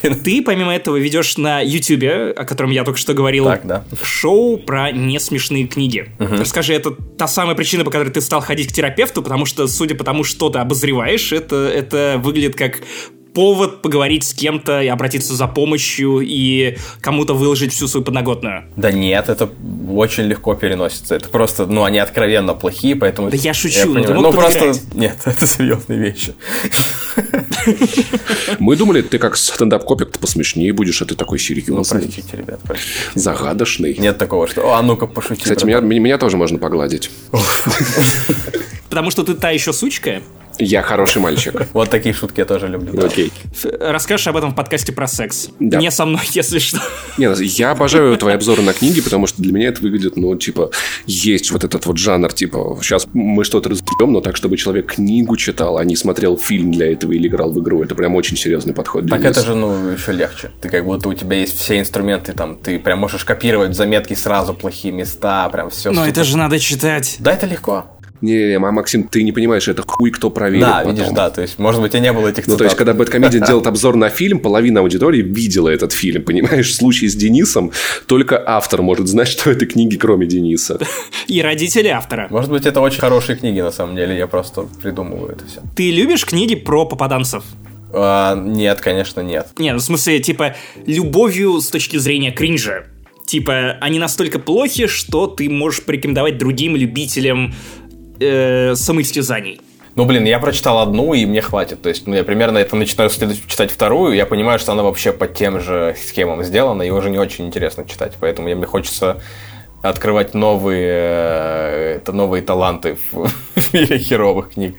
Ты, помимо этого, ведешь на YouTube, о котором я только что говорил, Так, да. шоу про несмешные книги. Расскажи, это та самая причина, по которой ты стал ходить к терапевту, потому что, судя по тому, что ты обозреваешь, это, это выглядит как повод поговорить с кем-то и обратиться за помощью и кому-то выложить всю свою подноготную. Да нет, это очень легко переносится. Это просто, ну, они откровенно плохие, поэтому... Да я шучу, ну, ты понимаю. мог Ну, просто... Нет, это серьезные вещи. Мы думали, ты как стендап-копик, ты посмешнее будешь, а ты такой Ну, серьезный, простите, ребят, простите. загадочный. Нет такого, что... А ну-ка, пошути. Кстати, братан». меня, меня, меня тоже можно погладить. Потому что ты та еще сучка, Я хороший мальчик. Вот такие шутки я тоже люблю. Окей. Расскажешь об этом в подкасте про секс. Да. Не со мной, если что. Не, ну, я обожаю твои обзоры на книги, потому что для меня это выглядит, ну, типа, есть вот этот вот жанр, типа, сейчас мы что-то разберем, но так, чтобы человек книгу читал, а не смотрел фильм для этого или играл в игру. Это прям очень серьезный подход. Так это же, ну, еще легче. Ты как будто у тебя есть все инструменты, там, ты прям можешь копировать заметки сразу плохие места, прям все. Но это же надо читать. Да, это легко. Не, ма- Максим, ты не понимаешь, это хуй кто проверит Да, потом. видишь, да, то есть, может быть, и не было этих Ну, то есть, цитат. когда Бэткомедиан делает обзор на фильм, половина аудитории видела этот фильм, понимаешь? В случае с Денисом только автор может знать, что это книги, кроме Дениса. И родители автора. Может быть, это очень хорошие книги, на самом деле, я просто придумываю это все. Ты любишь книги про попаданцев? нет, конечно, нет. Не, ну в смысле, типа, любовью с точки зрения кринжа. Типа, они настолько плохи, что ты можешь порекомендовать другим любителям э, самоистязаний. Ну, блин, я прочитал одну, и мне хватит. То есть, ну, я примерно это начинаю читать вторую, я понимаю, что она вообще по тем же схемам сделана, и уже не очень интересно читать. Поэтому мне хочется открывать новые, э, это новые таланты в, в мире херовых книг.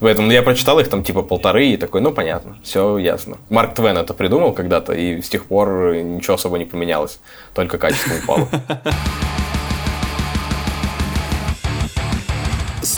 Поэтому я прочитал их там типа полторы и такой, ну понятно, все ясно. Марк Твен это придумал когда-то, и с тех пор ничего особо не поменялось, только качество упало.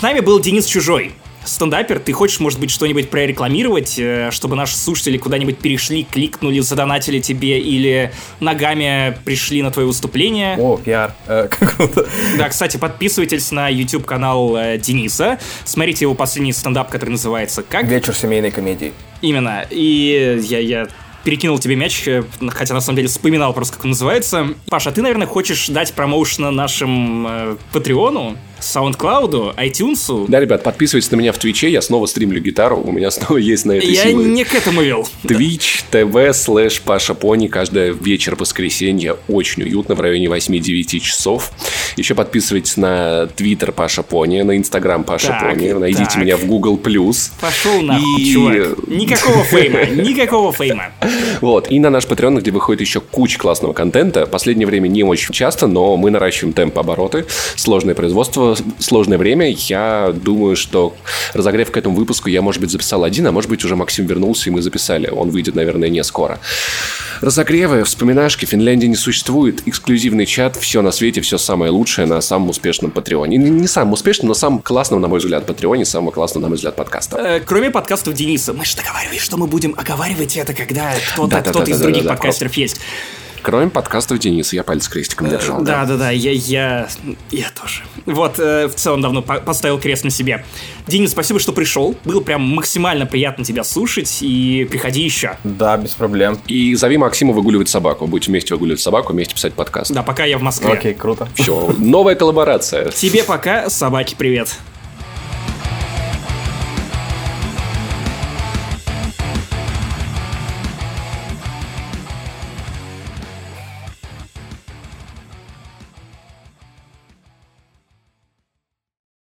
С нами был Денис Чужой. Стендапер, ты хочешь, может быть, что-нибудь прорекламировать, э, чтобы наши слушатели куда-нибудь перешли, кликнули, задонатили тебе или ногами пришли на твое выступление? О, пиар. Э. Да, кстати, подписывайтесь на YouTube-канал э, Дениса, смотрите его последний стендап, который называется «Как?» Вечер семейной комедии. Именно. И я, я перекинул тебе мяч, э, хотя на самом деле вспоминал просто, как он называется. Паша, ты, наверное, хочешь дать промоушена нашим э, Патреону, SoundCloud, iTunes? Да, ребят, подписывайтесь на меня в Твиче, я снова стримлю гитару, у меня снова есть на это Я силы. не к этому вел. Twitch TV слэш Паша Пони каждый вечер воскресенья очень уютно в районе 8-9 часов. Еще подписывайтесь на Twitter Паша Пони, на Instagram Паша Так, Пони, найдите так. меня в Google+. Пошел нахуй, И- чувак. Никакого фейма, никакого фейма. Вот, и на наш Patreon, где выходит еще куча классного контента. Последнее время не очень часто, но мы наращиваем темп обороты. Сложное производство, сложное время. Я думаю, что разогрев к этому выпуску я, может быть, записал один, а может быть, уже Максим вернулся, и мы записали. Он выйдет, наверное, не скоро. Разогревы, вспоминашки, Финляндии не существует, эксклюзивный чат, все на свете, все самое лучшее на самом успешном Патреоне. Не, не самом успешном, но самом классном, на мой взгляд, Патреоне, самого классного, на мой взгляд, подкаста. Э, Кроме подкастов Дениса, мы же договаривались, что мы будем оговаривать это, когда кто-то кто-то из других подкастеров есть. Кроме подкастов Дениса, я палец крестиком держал. Да, да, да, я, я, я тоже. Вот, э, в целом давно по- поставил крест на себе. Денис, спасибо, что пришел. Было прям максимально приятно тебя слушать, и приходи еще. Да, без проблем. И зови Максима выгуливать собаку. Будете вместе выгуливать собаку, вместе писать подкаст. Да, пока я в Москве. Окей, круто. Все, новая коллаборация. Тебе пока, собаки, привет.